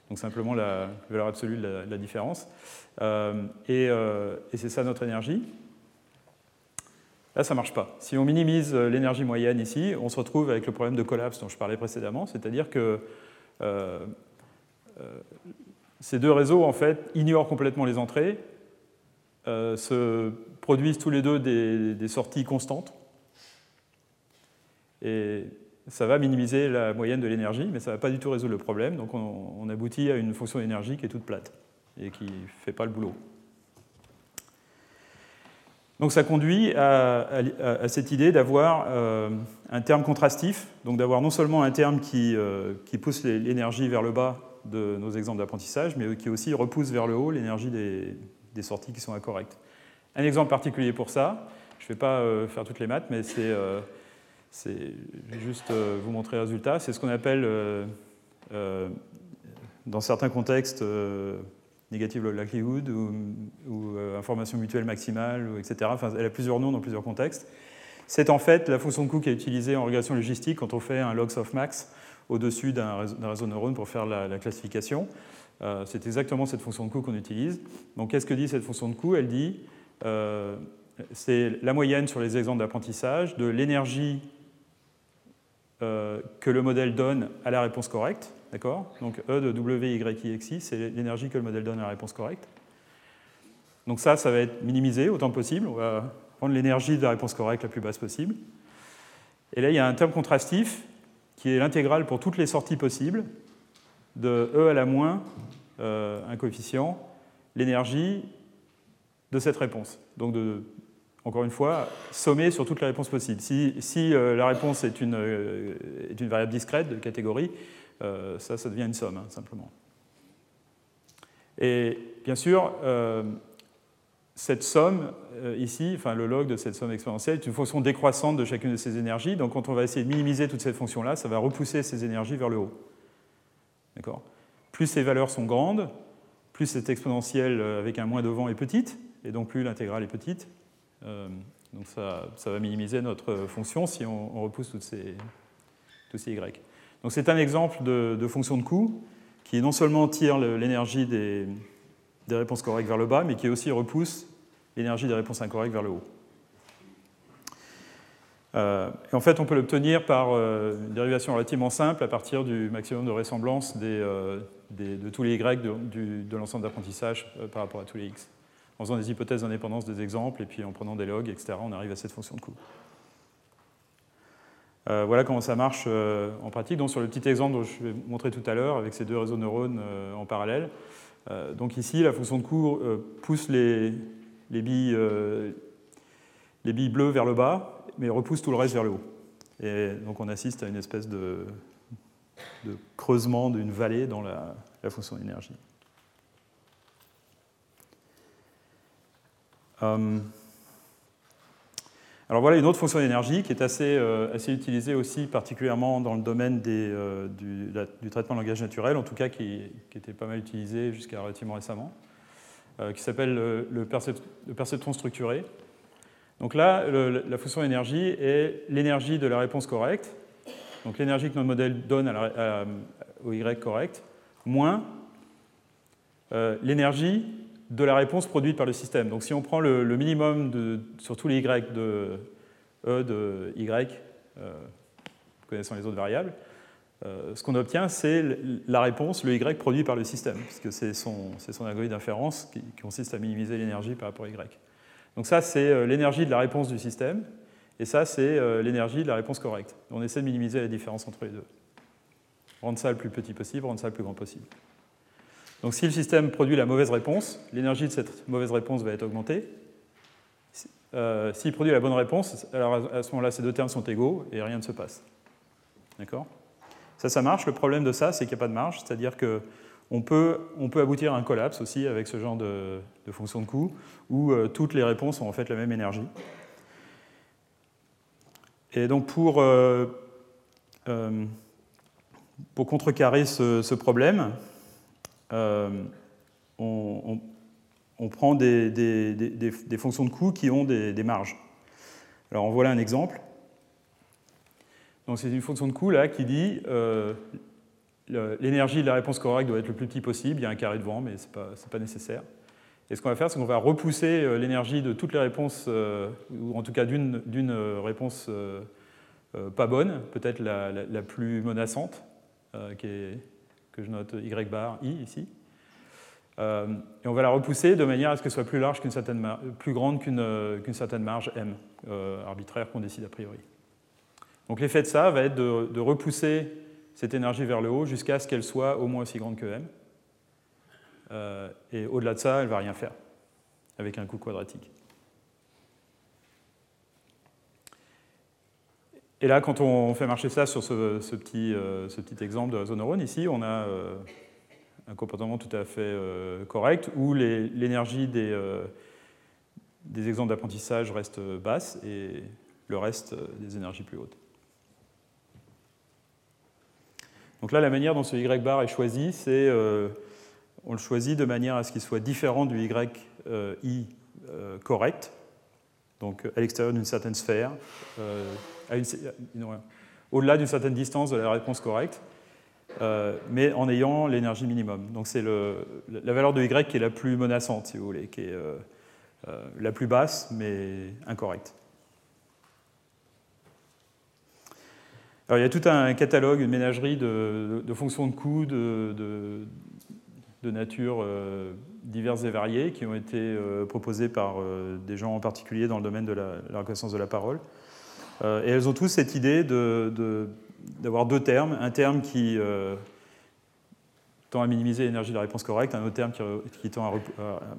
donc simplement la valeur absolue de la, différence. Euh, et, c'est ça notre énergie. Là, ça ne marche pas. Si on minimise l'énergie moyenne ici, on se retrouve avec le problème de collapse dont je parlais précédemment, c'est-à-dire que ces deux réseaux, en fait, ignorent complètement les entrées, euh, se produisent tous les deux des, sorties constantes. Et ça va minimiser la moyenne de l'énergie, mais ça ne va pas du tout résoudre le problème. Donc on, aboutit à une fonction d'énergie qui est toute plate et qui ne fait pas le boulot. Donc ça conduit à, cette idée d'avoir euh, un terme contrastif, donc d'avoir non seulement un terme qui, euh, pousse l'énergie vers le bas de nos exemples d'apprentissage, mais qui aussi repousse vers le haut l'énergie des, sorties qui sont incorrectes. Un exemple particulier pour ça, je ne vais pas euh, faire toutes les maths, mais c'est juste vous montrer le résultat, c'est ce qu'on appelle dans certains contextes negative likelihood ou, euh, information mutuelle maximale, etc. Enfin, elle a plusieurs noms dans plusieurs contextes. c'est en fait la fonction de coût qui est utilisée en régression logistique quand on fait un log softmax au-dessus d'un réseau, de neurones pour faire la, classification. Euh, c'est exactement cette fonction de coût qu'on utilise. Donc qu'est-ce que dit cette fonction de coût Elle dit euh, c'est la moyenne sur les exemples d'apprentissage de l'énergie euh, que le modèle donne à la réponse correcte. D'accord? Donc E de W, Y, X, c'est l'énergie que le modèle donne à la réponse correcte. Donc ça, ça va être minimisé autant que possible. On va rendre l'énergie de la réponse correcte la plus basse possible. Et là, il y a un terme contrastif qui est l'intégrale pour toutes les sorties possibles de E à la moins euh, un coefficient, l'énergie de cette réponse. Donc, de, encore une fois, sommer sur toutes les réponses possibles. Si, euh, la réponse est une, euh, est une, variable discrète de catégorie, ça, ça devient une somme, hein, simplement. Et bien sûr, cette somme euh, ici, enfin le log de cette somme exponentielle, est une fonction décroissante de chacune de ces énergies. Donc quand on va essayer de minimiser toute cette fonction-là, ça va repousser ces énergies vers le haut. D'accord? Plus ces valeurs sont grandes, plus cette exponentielle euh, avec un moins devant est petite, et donc plus l'intégrale est petite. Euh, donc ça, va minimiser notre fonction si on, repousse toutes ces, tous ces y. Donc c'est un exemple de, fonction de coût qui non seulement tire l'énergie des, des réponses correctes vers le bas, mais qui aussi repousse l'énergie des réponses incorrectes vers le haut. Euh, en fait, on peut l'obtenir par euh, une dérivation relativement simple à partir du maximum de ressemblance euh, de tous les y de, l'ensemble d'apprentissage par rapport à tous les x. En faisant des hypothèses d'indépendance des exemples et puis en prenant des logs, etc., on arrive à cette fonction de coût. voilà comment ça marche en pratique. Donc, sur le petit exemple dont je vais montrer tout à l'heure, avec ces deux réseaux de neurones en parallèle, donc ici, la fonction de euh, pousse les, euh, les billes bleues vers le bas, mais repousse tout le reste vers le haut. Et donc on assiste à une espèce de, creusement d'une vallée dans la, fonction d'énergie. Alors voilà une autre fonction d'énergie qui est assez, euh, utilisée aussi particulièrement dans le domaine euh, du, traitement de langage naturel, en tout cas qui, était pas mal utilisé jusqu'à relativement récemment, euh, qui s'appelle le, perceptron structuré. Donc là, la fonction d'énergie est l'énergie de la réponse correcte, donc l'énergie que notre modèle donne au Y correct, moins l'énergie de la réponse produite par le système. Donc si on prend le, minimum de, sur tous les y de e de y, euh, connaissant les autres variables, euh, ce qu'on obtient, c'est la réponse, le y produit par le système, puisque c'est son, son algorithme d'inférence qui, consiste à minimiser l'énergie par rapport à y. Donc ça, c'est euh, l'énergie de la réponse du système, et ça, c'est euh, l'énergie de la réponse correcte. On essaie de minimiser la différence entre les deux. Rendre ça le plus petit possible, rendre ça le plus grand possible. Donc si le système produit la mauvaise réponse, l'énergie de cette mauvaise réponse va être augmentée. Euh, s'il produit la bonne réponse, alors à ce moment-là, ces deux termes sont égaux et rien ne se passe. D'accord? Ça, ça marche. Le problème de ça, c'est qu'il n'y a pas de marge, c'est-à-dire qu'on peut, on peut aboutir à un collapse aussi avec ce genre de, fonction de coût, où euh, toutes les réponses ont en fait la même énergie. Et donc pour, euh, pour contrecarrer ce problème, euh, on, prend des, fonctions de coût qui ont des, marges. Alors, on voilà un exemple. Donc, c'est une fonction de coût là qui dit euh, l'énergie de la réponse correcte doit être le plus petit possible. Il y a un carré de vent, mais ce n'est pas, pas, nécessaire. Et ce qu'on va faire, c'est qu'on va repousser euh, l'énergie de toutes les réponses, ou en tout cas d'une réponse pas bonne, peut-être la, la, plus menaçante, qui est que je note y bar i ici. Euh, et on va la repousser de manière à ce qu'elle soit plus large qu'une certaine plus grande qu'une euh, certaine marge m euh, arbitraire qu'on décide a priori. Donc l'effet de ça va être de, repousser cette énergie vers le haut jusqu'à ce qu'elle soit au moins aussi grande que m. et au-delà de ça, elle ne va rien faire avec un coût quadratique. Et là, quand on fait marcher ça sur ce, petit, euh, petit, exemple de réseau neurone, ici, on a euh, un comportement tout à fait euh, correct où l'énergie des, exemples d'apprentissage reste basse et le reste des énergies plus hautes. Donc là, la manière dont ce y bar est choisi, c'est on le choisit de manière à ce qu'il soit différent du y i correct, donc à l'extérieur d'une certaine sphère, au-delà d'une certaine distance de la réponse correcte, mais en ayant l'énergie minimum. Donc c'est la valeur de Y qui est la plus menaçante, si vous voulez, qui est la plus basse, mais incorrecte. Il y a tout un catalogue, une ménagerie de, fonctions de coût de, nature euh, diverses et variées qui ont été euh, proposées par euh, des gens en particulier dans le domaine de la, reconnaissance de la parole. et elles ont tous cette idée d'avoir deux termes, un terme qui tend à minimiser l'énergie de la réponse correcte, un autre terme qui, tend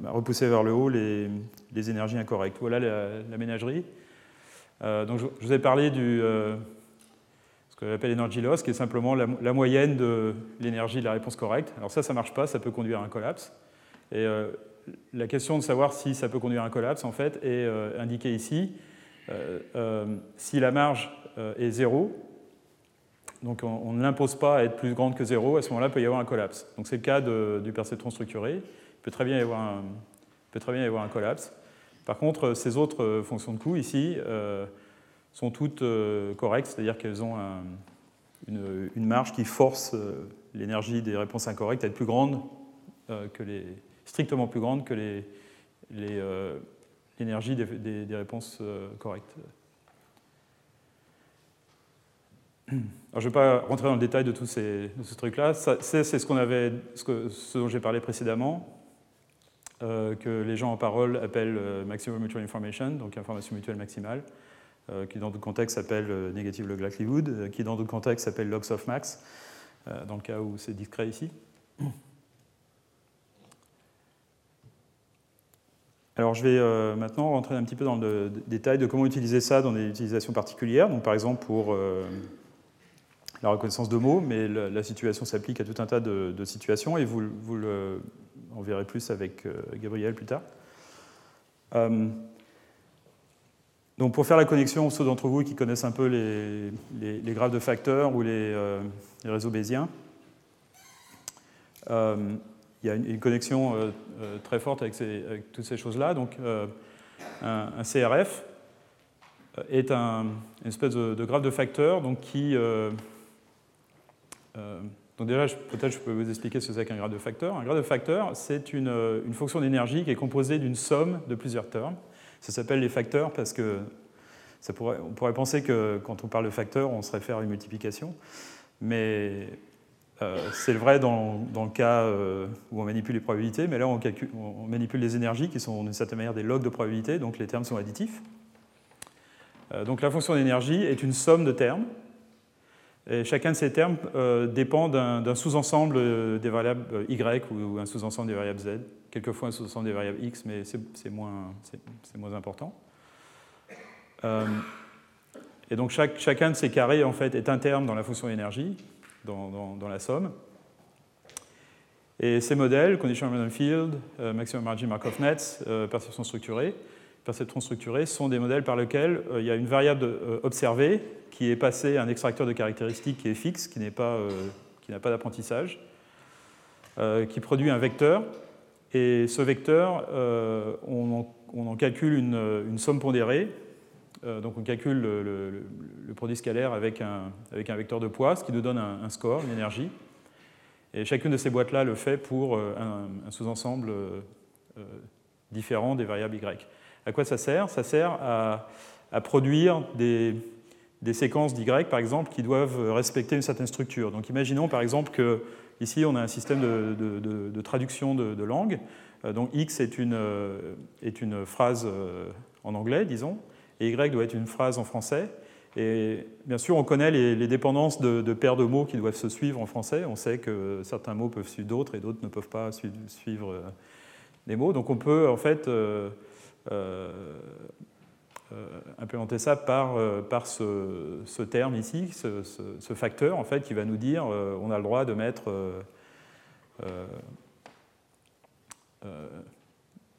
à, repousser vers le haut les, énergies incorrectes. Voilà la, ménagerie. donc je, vous ai parlé du, qu'on appelle energy loss, qui est simplement la, moyenne de l'énergie de la réponse correcte. Alors ça, ça ne marche pas, ça peut conduire à un collapse. Et euh, la question de savoir si ça peut conduire à un collapse, en fait, est euh, indiquée ici. Euh, si la marge est zéro, donc on, ne l'impose pas à être plus grande que zéro, à ce moment-là, il peut y avoir un collapse. Donc c'est le cas du perceptron structuré. Il peut très bien y avoir un, peut très bien y avoir un collapse. Par contre, ces autres fonctions de coût ici, sont toutes euh, correctes, c'est-à-dire qu'elles ont une, marge qui force euh, l'énergie des réponses incorrectes à être plus grande euh, que strictement plus grande que les, l'énergie des, réponses correctes. Alors, je ne vais pas rentrer dans le détail de tous ces, ce trucs-là. C'est, ce, dont j'ai parlé précédemment, que les gens en parole appellent maximum mutual information, donc information mutuelle maximale. Euh, qui dans d'autres contextes s'appelle euh, negative log likelihood, euh, qui dans d'autres contextes s'appelle log max, dans le cas où c'est discret ici. Alors je vais maintenant rentrer un petit peu dans le détail de comment utiliser ça dans des utilisations particulières, donc par exemple pour la reconnaissance de mots, mais la, situation s'applique à tout un tas de, situations et vous, vous le, en verrez plus avec Gabriel plus tard. Donc pour faire la connexion, ceux d'entre vous qui connaissent un peu les, graphes de facteurs ou les, euh, réseaux bayésiens, euh, il y a une, connexion euh, très forte avec, toutes ces choses-là. Donc un, CRF est un, une espèce de, graphe de facteurs donc, qui... donc déjà, peut-être je peux vous expliquer ce que c'est qu'un graphe de facteurs. Un graphe de facteurs, c'est une, une fonction d'énergie qui est composée d'une somme de plusieurs termes. Ça s'appelle les facteurs parce que ça pourrait, on pourrait penser que quand on parle de facteurs, on se réfère à une multiplication. Mais euh, c'est vrai dans, dans, le cas euh, où on manipule les probabilités, mais là on, calcule, on, manipule les énergies qui sont d'une certaine manière des logs de probabilité, donc les termes sont additifs. Euh, donc la fonction d'énergie est une somme de termes, chacun de ces termes dépend d'un sous-ensemble des variables y ou un sous-ensemble des variables z quelquefois un sous-ensemble des variables x, mais c'est moins, important. Euh, et donc chacun de ces carrés en fait, est un terme dans la fonction énergie, dans, la somme. Et ces modèles, condition random field, euh, maximum margin Markov nets, euh, perception structurée, perceptron structurée, sont des modèles par lesquels il y a une variable observée qui est passée à un extracteur de caractéristiques qui est fixe, qui n'a pas, pas d'apprentissage, qui produit un vecteur et ce vecteur, euh, on, en, calcule une, somme pondérée. Euh, donc on calcule le, produit scalaire avec un, avec un, vecteur de poids, ce qui nous donne un, score, une énergie. Et chacune de ces boîtes-là le fait pour euh, un, sous-ensemble différent des variables y. À quoi ça sert? Ça sert à, produire des, séquences d'y, par exemple, qui doivent respecter une certaine structure. Donc imaginons par exemple que Ici, on a un système de, traduction de, langue. Euh, donc X est une, euh, phrase euh, en anglais, disons, et Y doit être une phrase en français. Et bien sûr, on connaît les, dépendances de, paires de mots qui doivent se suivre en français. On sait que certains mots peuvent suivre d'autres et d'autres ne peuvent pas suivre, des mots. Donc on peut en fait implémenter ça par, euh, par ce, terme ici, ce, facteur en fait, qui va nous dire euh, on a le droit de mettre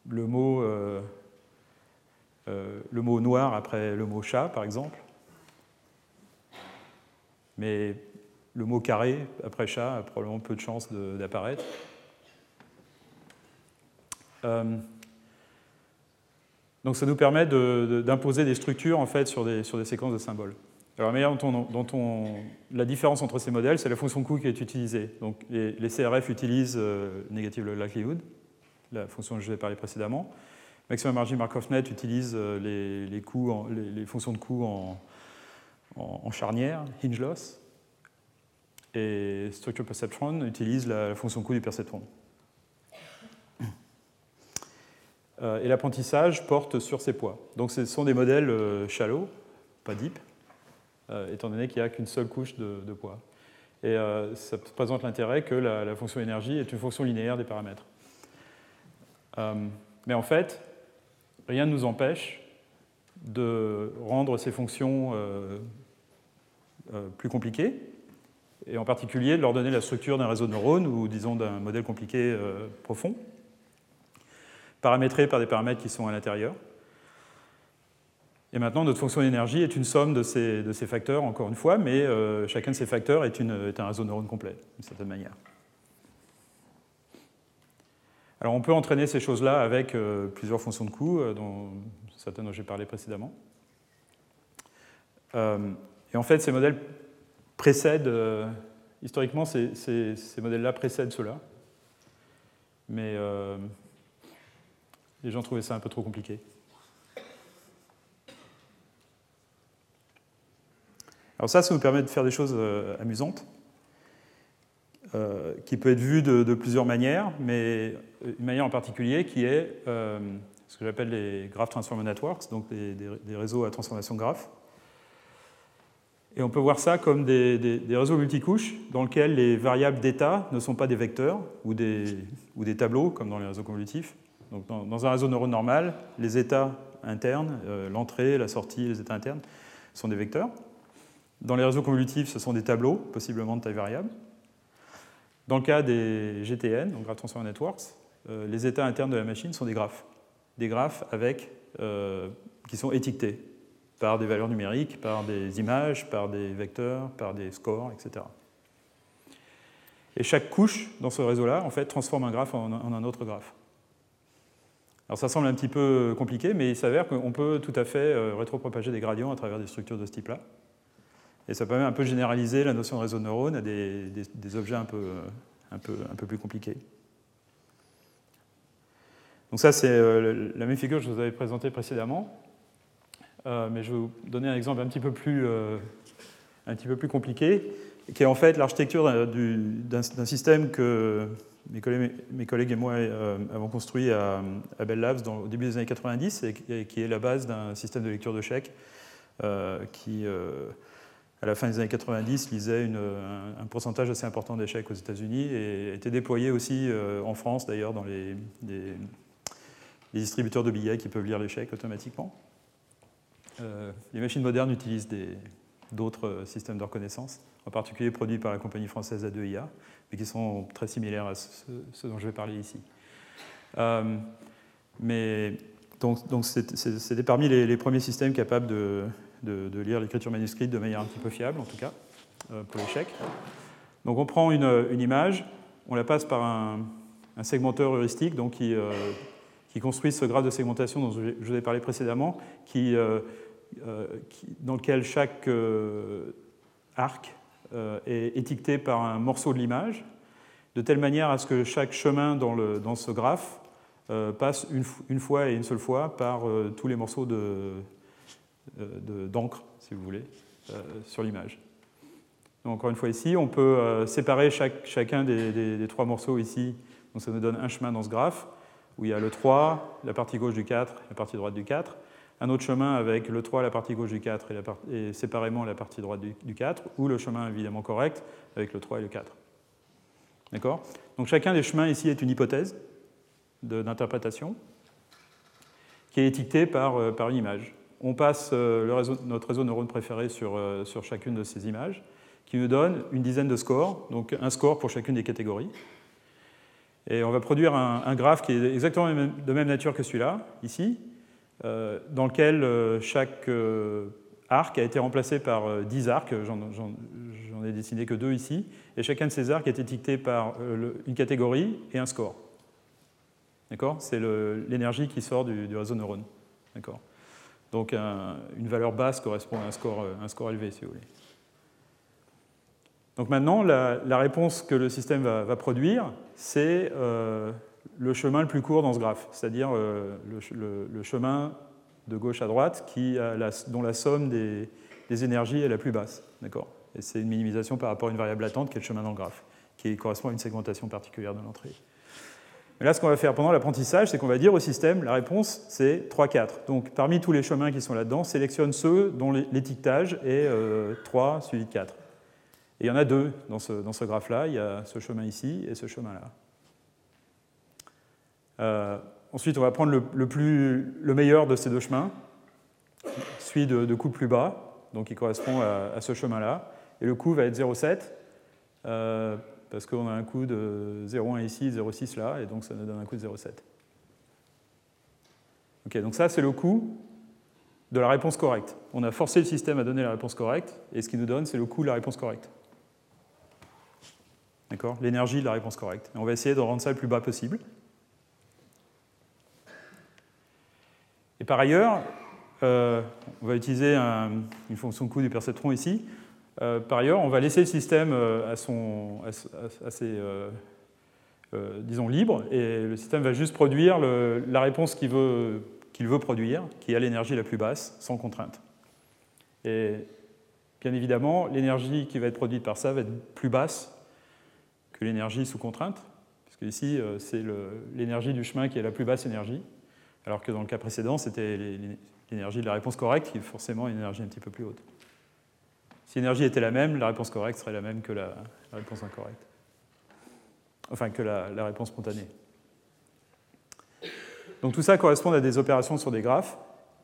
le, mot, le mot noir après le mot chat, par exemple. Mais le mot carré après chat a probablement peu de chances d'apparaître. Donc ça nous permet d'imposer des structures en fait, sur, des, séquences de symboles. Alors la dont, la différence entre ces modèles, c'est la fonction coût qui est utilisée. Donc les, CRF utilisent euh, negative likelihood, la fonction que je vous ai parlé précédément. Maximum Margin Markov Net utilise euh, les, fonctions de coût en, charnière, hinge loss. Et Structure Perceptron utilise la, fonction coût du perceptron. Euh, et l'apprentissage porte sur ces poids. Donc ce sont des modèles shallow, pas deep. Euh, étant donné qu'il n'y a qu'une seule couche de, poids. Et euh, ça présente l'intérêt que la, fonction énergie est une fonction linéaire des paramètres. Euh, mais en fait, rien ne nous empêche de rendre ces fonctions plus compliquées, et en particulier de leur donner la structure d'un réseau de neurones ou disons d'un modèle compliqué profond, paramétré par des paramètres qui sont à l'intérieur. Et maintenant, notre fonction d'énergie est une somme de ces, de ces, facteurs, encore une fois, mais euh, chacun de ces facteurs est, une, est un réseau de neurones complet, d'une certaine manière. Alors on peut entraîner ces choses-là avec euh, plusieurs fonctions de coût, euh, dont certaines dont j'ai parlé précédemment. et en fait, ces modèles précèdent, historiquement, ces, ces, ces modèles-là précèdent ceux-là. Mais les gens trouvaient ça un peu trop compliqué. Alors ça, ça nous permet de faire des choses euh, amusantes, euh, qui peut être vues de, plusieurs manières, mais une manière en particulier qui est euh, ce que j'appelle les Graph Transformer Networks, donc des, réseaux à transformation de graphes. Et on peut voir ça comme des, réseaux multicouches dans lesquels les variables d'état ne sont pas des vecteurs ou des, ou des tableaux, comme dans les réseaux convolutifs. Dans, un réseau neurone normal, les états internes, l'entrée, la sortie, les états internes, sont des vecteurs. Dans les réseaux convolutifs, ce sont des tableaux, possiblement de taille variable. Dans le cas des GTN, donc Graph Transformer Networks, euh, les états internes de la machine sont des graphes. Des graphes avec, euh, qui sont étiquetés par des valeurs numériques, par des images, par des vecteurs, par des scores, etc. Et chaque couche dans ce réseau-là, en fait, transforme un graphe en, un autre graphe. Alors ça semble un petit peu compliqué, mais il s'avère qu'on peut tout à fait euh, rétropropager des gradients à travers des structures de ce type-là. Et ça permet un peu généraliser la notion de réseau de neurones à des, objets un peu, un, peu, plus compliqués. Donc ça, c'est euh, la même figure que je vous avais présentée précédemment. Euh, mais je vais vous donner un exemple euh, un petit peu plus compliqué, qui est en fait l'architecture d'un système que mes collègues, et moi avons construit à, Bell Labs au début des années 90, et, qui est la base d'un système de lecture de chèques qui à la fin des années 90, lisait un, pourcentage assez important d'échecs aux États-Unis et était déployé aussi euh, en France, d'ailleurs, dans les, distributeurs de billets qui peuvent lire chèques automatiquement. Euh, les machines modernes utilisent d'autres systèmes de reconnaissance, en particulier produits par la compagnie française A2IA, mais qui sont très similaires à ceux dont je vais parler ici. Euh, mais donc, c'était parmi les, premiers systèmes capables de, lire l'écriture manuscrite de manière un petit peu fiable, en tout cas, euh, pour l'échec. Donc on prend une, image, on la passe par un, segmenteur heuristique donc qui, euh, construit ce graphe de segmentation dont je vous ai parlé précédemment, qui, euh, dans lequel chaque arc est étiqueté par un morceau de l'image, de telle manière à ce que chaque chemin dans, ce graphe passe une, fois et une seule fois par tous les morceaux de, euh, d'encre, si vous voulez, euh, sur l'image. Encore une fois ici, on peut euh, séparer chacun des, trois morceaux ici. Donc ça nous donne un chemin dans ce graphe où il y a le 3, la partie gauche du 4, la partie droite du 4. Un autre chemin avec le 3, la partie gauche du 4 et, séparément la partie droite du, du, 4, ou le chemin évidemment correct avec le 3 et le 4. D'accord? Donc chacun des chemins ici est une hypothèse d'interprétation qui est étiquetée par, par une image on passe euh, notre réseau de neurones préféré euh, sur, chacune de ces images, qui nous donne une dizaine de scores, donc un score pour chacune des catégories. Et on va produire un, graphe qui est exactement de même nature que celui-là, ici, euh, dans lequel chaque arc a été remplacé par 10 arcs, j'en ai dessiné que deux ici, et chacun de ces arcs est étiqueté par une catégorie et un score. D'accord? C'est l'énergie qui sort du, du réseau de neurones. D'accord? Donc une valeur basse correspond à un score, un score élevé, si vous voulez. Donc maintenant, la, réponse que le système va, produire, c'est euh, le chemin le plus court dans ce graphe, c'est-à-dire euh, le, chemin de gauche à droite dont la somme des, énergies est la plus basse. Et c'est une minimisation par rapport à une variable latente qui est le chemin dans le graphe, qui correspond à une segmentation particulière de l'entrée. Mais là, ce qu'on va faire pendant l'apprentissage, c'est qu'on va dire au système, la réponse, c'est 3, 4. Donc parmi tous les chemins qui sont là-dedans, sélectionne ceux dont l'étiquetage est 3 euh, suivi de 4. Et il y en a deux dans ce, graphe-là. Il y a ce chemin ici et ce chemin-là. Euh, ensuite, on va prendre le, meilleur de ces deux chemins, celui de, de coût plus bas, donc qui correspond à, ce chemin-là. Et le coût va être 0,7, euh, parce qu'on a un coût de 0,1 ici, 0,6 là, et donc ça nous donne un coût de 0,7. Ok, donc ça, c'est le coût de la réponse correcte. On a forcé le système à donner la réponse correcte, et ce qu'il nous donne, c'est le coût de la réponse correcte. L'énergie de la réponse correcte. on va essayer de rendre ça le plus bas possible. Et par ailleurs, euh, on va utiliser une fonction de coût du perceptron ici. Euh, par ailleurs, on va laisser le système euh, à, son, assez, disons, libre, et le système va juste produire la réponse qu'il veut, veut produire, qui a l'énergie la plus basse, sans contrainte. Et bien évidemment, l'énergie qui va être produite par ça va être plus basse que l'énergie sous contrainte, puisque ici, c'est l'énergie du chemin qui est la plus basse énergie, alors que dans le cas précédent, c'était l'énergie de la réponse correcte qui est forcément une énergie un petit peu plus haute. Si l'énergie était la même, la réponse correcte serait la même que la, réponse incorrecte. Enfin, que la, réponse spontanée. Donc tout ça correspond à des opérations sur des graphes.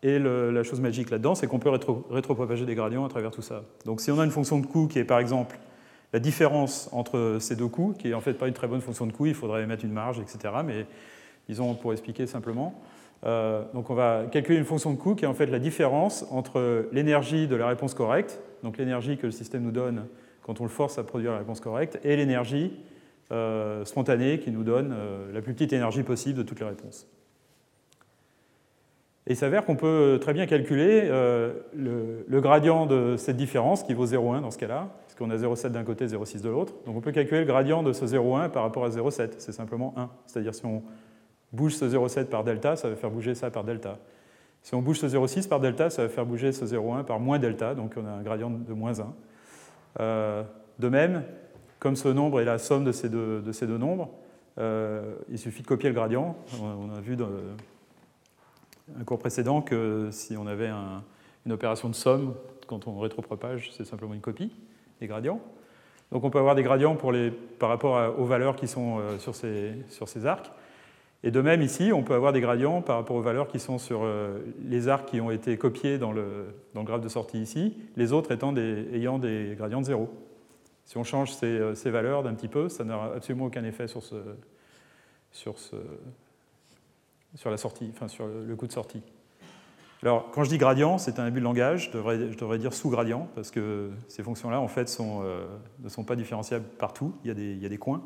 Et la chose magique là-dedans, c'est qu'on peut rétro, rétropropager des gradients à travers tout ça. Donc si on a une fonction de coût qui est par exemple la différence entre ces deux coûts, qui n'est en fait pas une très bonne fonction de coût, il faudrait mettre une marge, etc. Mais disons, pour expliquer simplement, euh, donc on va calculer une fonction de coût qui est en fait la différence entre l'énergie de la réponse correcte, donc l'énergie que le système nous donne quand on le force à produire la réponse correcte, et l'énergie euh, spontanée qui nous donne euh, la plus petite énergie possible de toutes les réponses. Et il s'avère qu'on peut très bien calculer le, gradient de cette différence, qui vaut 0,1 dans ce cas-là, on a 0,7 d'un côté, 0,6 de l'autre. Donc on peut calculer le gradient de ce 0,1 par rapport à 0,7. C'est simplement 1. C'est-à-dire si on bouge ce 0,7 par delta, ça va faire bouger ça par delta. Si on bouge ce 0,6 par delta, ça va faire bouger ce 0,1 par moins delta, donc on a un gradient de moins 1. Euh, de même, comme ce nombre est la somme de ces deux, nombres, euh, il suffit de copier le gradient. On a vu dans un cours précédent que si on avait une opération de somme, quand on rétropropage, c'est simplement une copie des gradients. Donc on peut avoir des gradients pour les, par rapport aux valeurs qui sont euh, sur ces arcs. Et de même ici, on peut avoir des gradients par rapport aux valeurs qui sont sur euh, les arcs qui ont été copiés dans le, dans le graphe de sortie ici, les autres des, ayant des gradients de zéro. Si on change ces, euh, ces valeurs d'un petit peu, ça n'aura absolument aucun effet sur, ce, sur, ce, sur la sortie, enfin sur le coût de sortie. Alors, quand je dis gradient, c'est un abus de langage, je devrais, dire sous-gradient, parce que ces fonctions-là, en fait, euh, ne sont pas différenciables partout, il y a des, coins.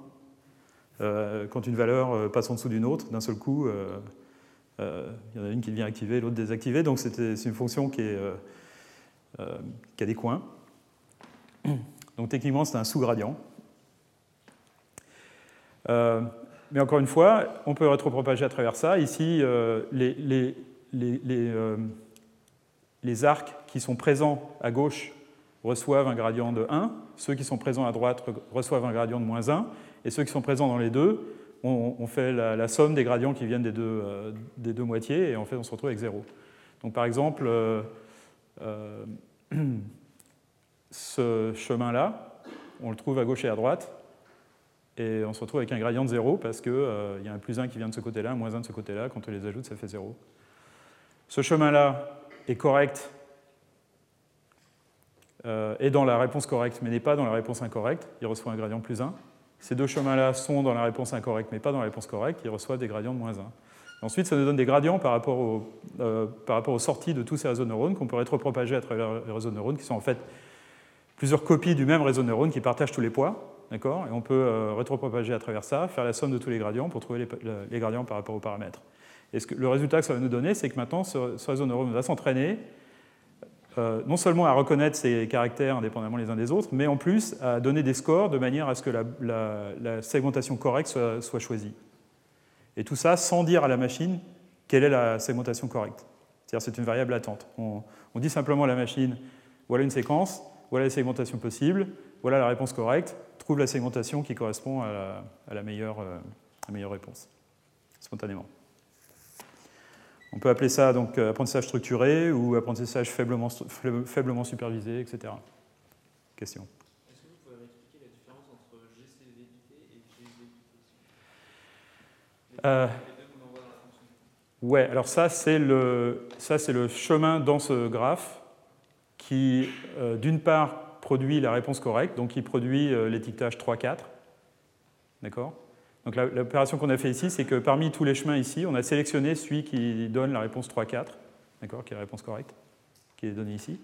Euh, quand une valeur euh, passe en dessous d'une autre, d'un seul coup, il y en a une qui vient activer, l'autre désactiver, donc c'est une fonction qui, qui, a des coins. Donc techniquement, c'est un sous-gradient. mais encore une fois, on peut rétropropager à travers ça. Ici, les euh, les, arcs qui sont présents à gauche reçoivent un gradient de 1, ceux qui sont présents à droite reçoivent un gradient de moins 1, et ceux qui sont présents dans les deux, on, fait la, somme des gradients qui viennent des deux, euh, des deux, moitiés, et en fait on se retrouve avec 0. Donc par exemple, euh, ce chemin-là, on le trouve à gauche et à droite, et on se retrouve avec un gradient de 0 parce qu'il y a un plus 1 qui vient de ce côté-là, un moins 1 de ce côté-là, quand on les ajoute, ça fait 0. Ce chemin-là est correct, euh, est dans la réponse correcte, mais n'est pas dans la réponse incorrecte. Il reçoit un gradient plus 1. Ces deux chemins-là sont dans la réponse incorrecte, mais pas dans la réponse correcte. Il reçoit des gradients de moins 1. ensuite, ça nous donne des gradients par rapport, euh, par rapport aux sorties de tous ces réseaux de neurones qu'on peut rétropropager à travers les réseaux de neurones, qui sont en fait plusieurs copies du même réseau de neurones qui partagent tous les poids. Et on peut euh, rétropropager à travers ça, faire la somme de tous les gradients pour trouver les, les gradients par rapport aux paramètres. Et ce que, le résultat que ça va nous donner, c'est que maintenant, ce, ce réseau de neurones va s'entraîner euh, non seulement à reconnaître ces caractères indépendamment les uns des autres, mais en plus à donner des scores de manière à ce que la, segmentation correcte soit, choisie. Et tout ça sans dire à la machine quelle est la segmentation correcte. C'est-à-dire c'est une variable latente. On, dit simplement à la machine, voilà une séquence, voilà les segmentations possibles, voilà la réponse correcte, trouve la segmentation qui correspond à la, euh, à la meilleure réponse, spontanément. On peut appeler ça donc euh, apprentissage structuré ou apprentissage faiblement, faiblement supervisé, etc. Question. Est-ce que vous pouvez m'expliquer la différence entre et euh, Ouais, alors ça c'est le, ça, c'est le chemin dans ce graphe qui, euh, d'une part, produit la réponse correcte, donc qui produit euh, l'étiquetage 3-4. D'accord? Donc l'opération qu'on a fait ici, c'est que parmi tous les chemins ici, on a sélectionné celui qui donne la réponse 3-4, d'accord, qui est la réponse correcte, qui est donnée ici.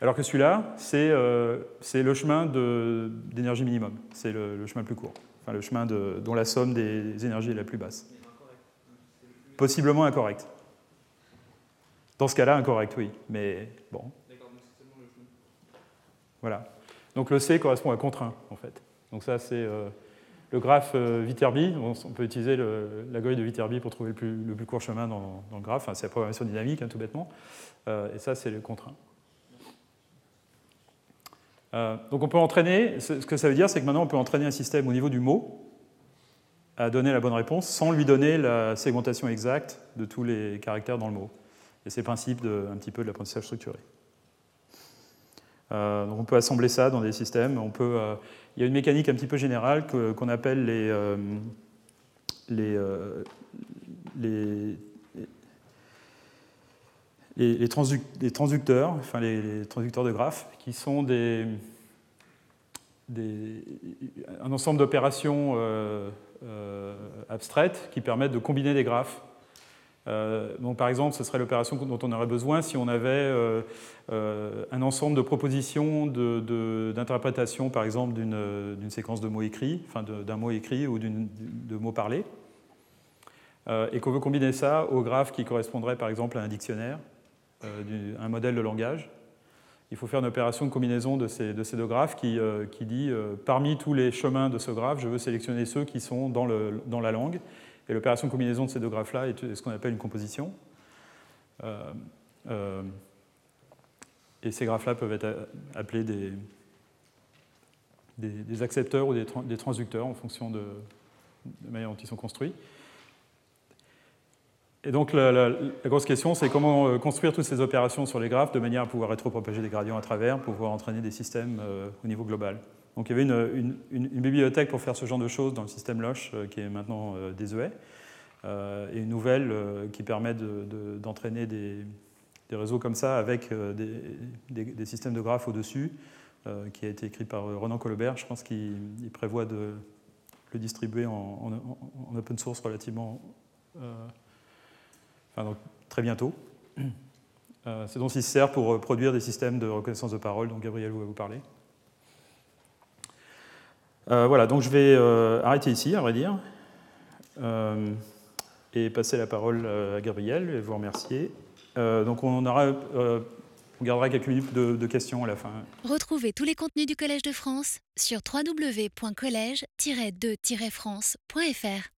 Alors que celui-là, c'est euh, le chemin d'énergie minimum, c'est le, chemin le plus court, enfin le chemin de, dont la somme des énergies est la plus basse. Possiblement incorrect. Dans ce cas-là, incorrect, oui, mais bon. Voilà. Donc le C correspond à contre 1, en fait. Donc ça, c'est... Euh, le graphe euh, Viterbi, on peut utiliser la grille de Viterbi pour trouver le plus, court chemin dans, le graphe. c'est la programmation dynamique, hein, tout bêtement. Euh, et ça, c'est le contraint. Euh, donc on peut entraîner, ce que ça veut dire, c'est que maintenant on peut entraîner un système au niveau du mot à donner la bonne réponse sans lui donner la segmentation exacte de tous les caractères dans le mot. Et c'est le principe un petit peu de l'apprentissage structuré. Donc on peut assembler ça dans des systèmes. Peut, il y a une mécanique un petit peu générale qu'on appelle les, euh, euh, les, transducteurs, enfin les, transducteurs de graphes, qui sont des, un ensemble d'opérations euh, abstraites qui permettent de combiner des graphes euh, donc, par exemple, ce serait l'opération dont on aurait besoin si on avait euh, euh, un ensemble de propositions d'interprétation, par exemple, d'une séquence de mots écrits, enfin d'un mot écrit ou de mots parlés, et qu'on veut combiner ça au graphe qui correspondrait, par exemple, à un dictionnaire, un modèle de langage. Il faut faire une opération de combinaison de ces, deux graphes qui, dit, parmi tous les chemins de ce graphe, je veux sélectionner ceux qui sont dans la langue et l'opération de combinaison de ces deux graphes-là est ce qu'on appelle une composition. Euh, euh, et ces graphes-là peuvent être appelés des, accepteurs ou des, transducteurs en fonction de, la manière dont ils sont construits. Et donc la, grosse question, c'est comment euh, construire toutes ces opérations sur les graphes de manière à pouvoir rétropropager des gradients à travers, pouvoir entraîner des systèmes au niveau global. Donc il y avait une, bibliothèque pour faire ce genre de choses dans le système Loche, euh, qui est maintenant euh, désuet, euh, et une nouvelle qui permet d'entraîner des, réseaux comme ça avec des, systèmes de graphes au-dessus, qui a été écrit par Ronan Colbert. Je pense qu'il prévoit de le distribuer en, open source relativement, enfin, très bientôt. C'est donc il sert pour produire des systèmes de reconnaissance de parole dont Gabriel va vous parler. Euh, voilà, donc je vais euh, arrêter ici, à vrai dire, euh, et passer la parole à Gabriel et vous remercier. donc on, aura, on gardera quelques minutes de, questions à la fin. Retrouvez tous les contenus du Collège de France sur www.colège-2-france.fr.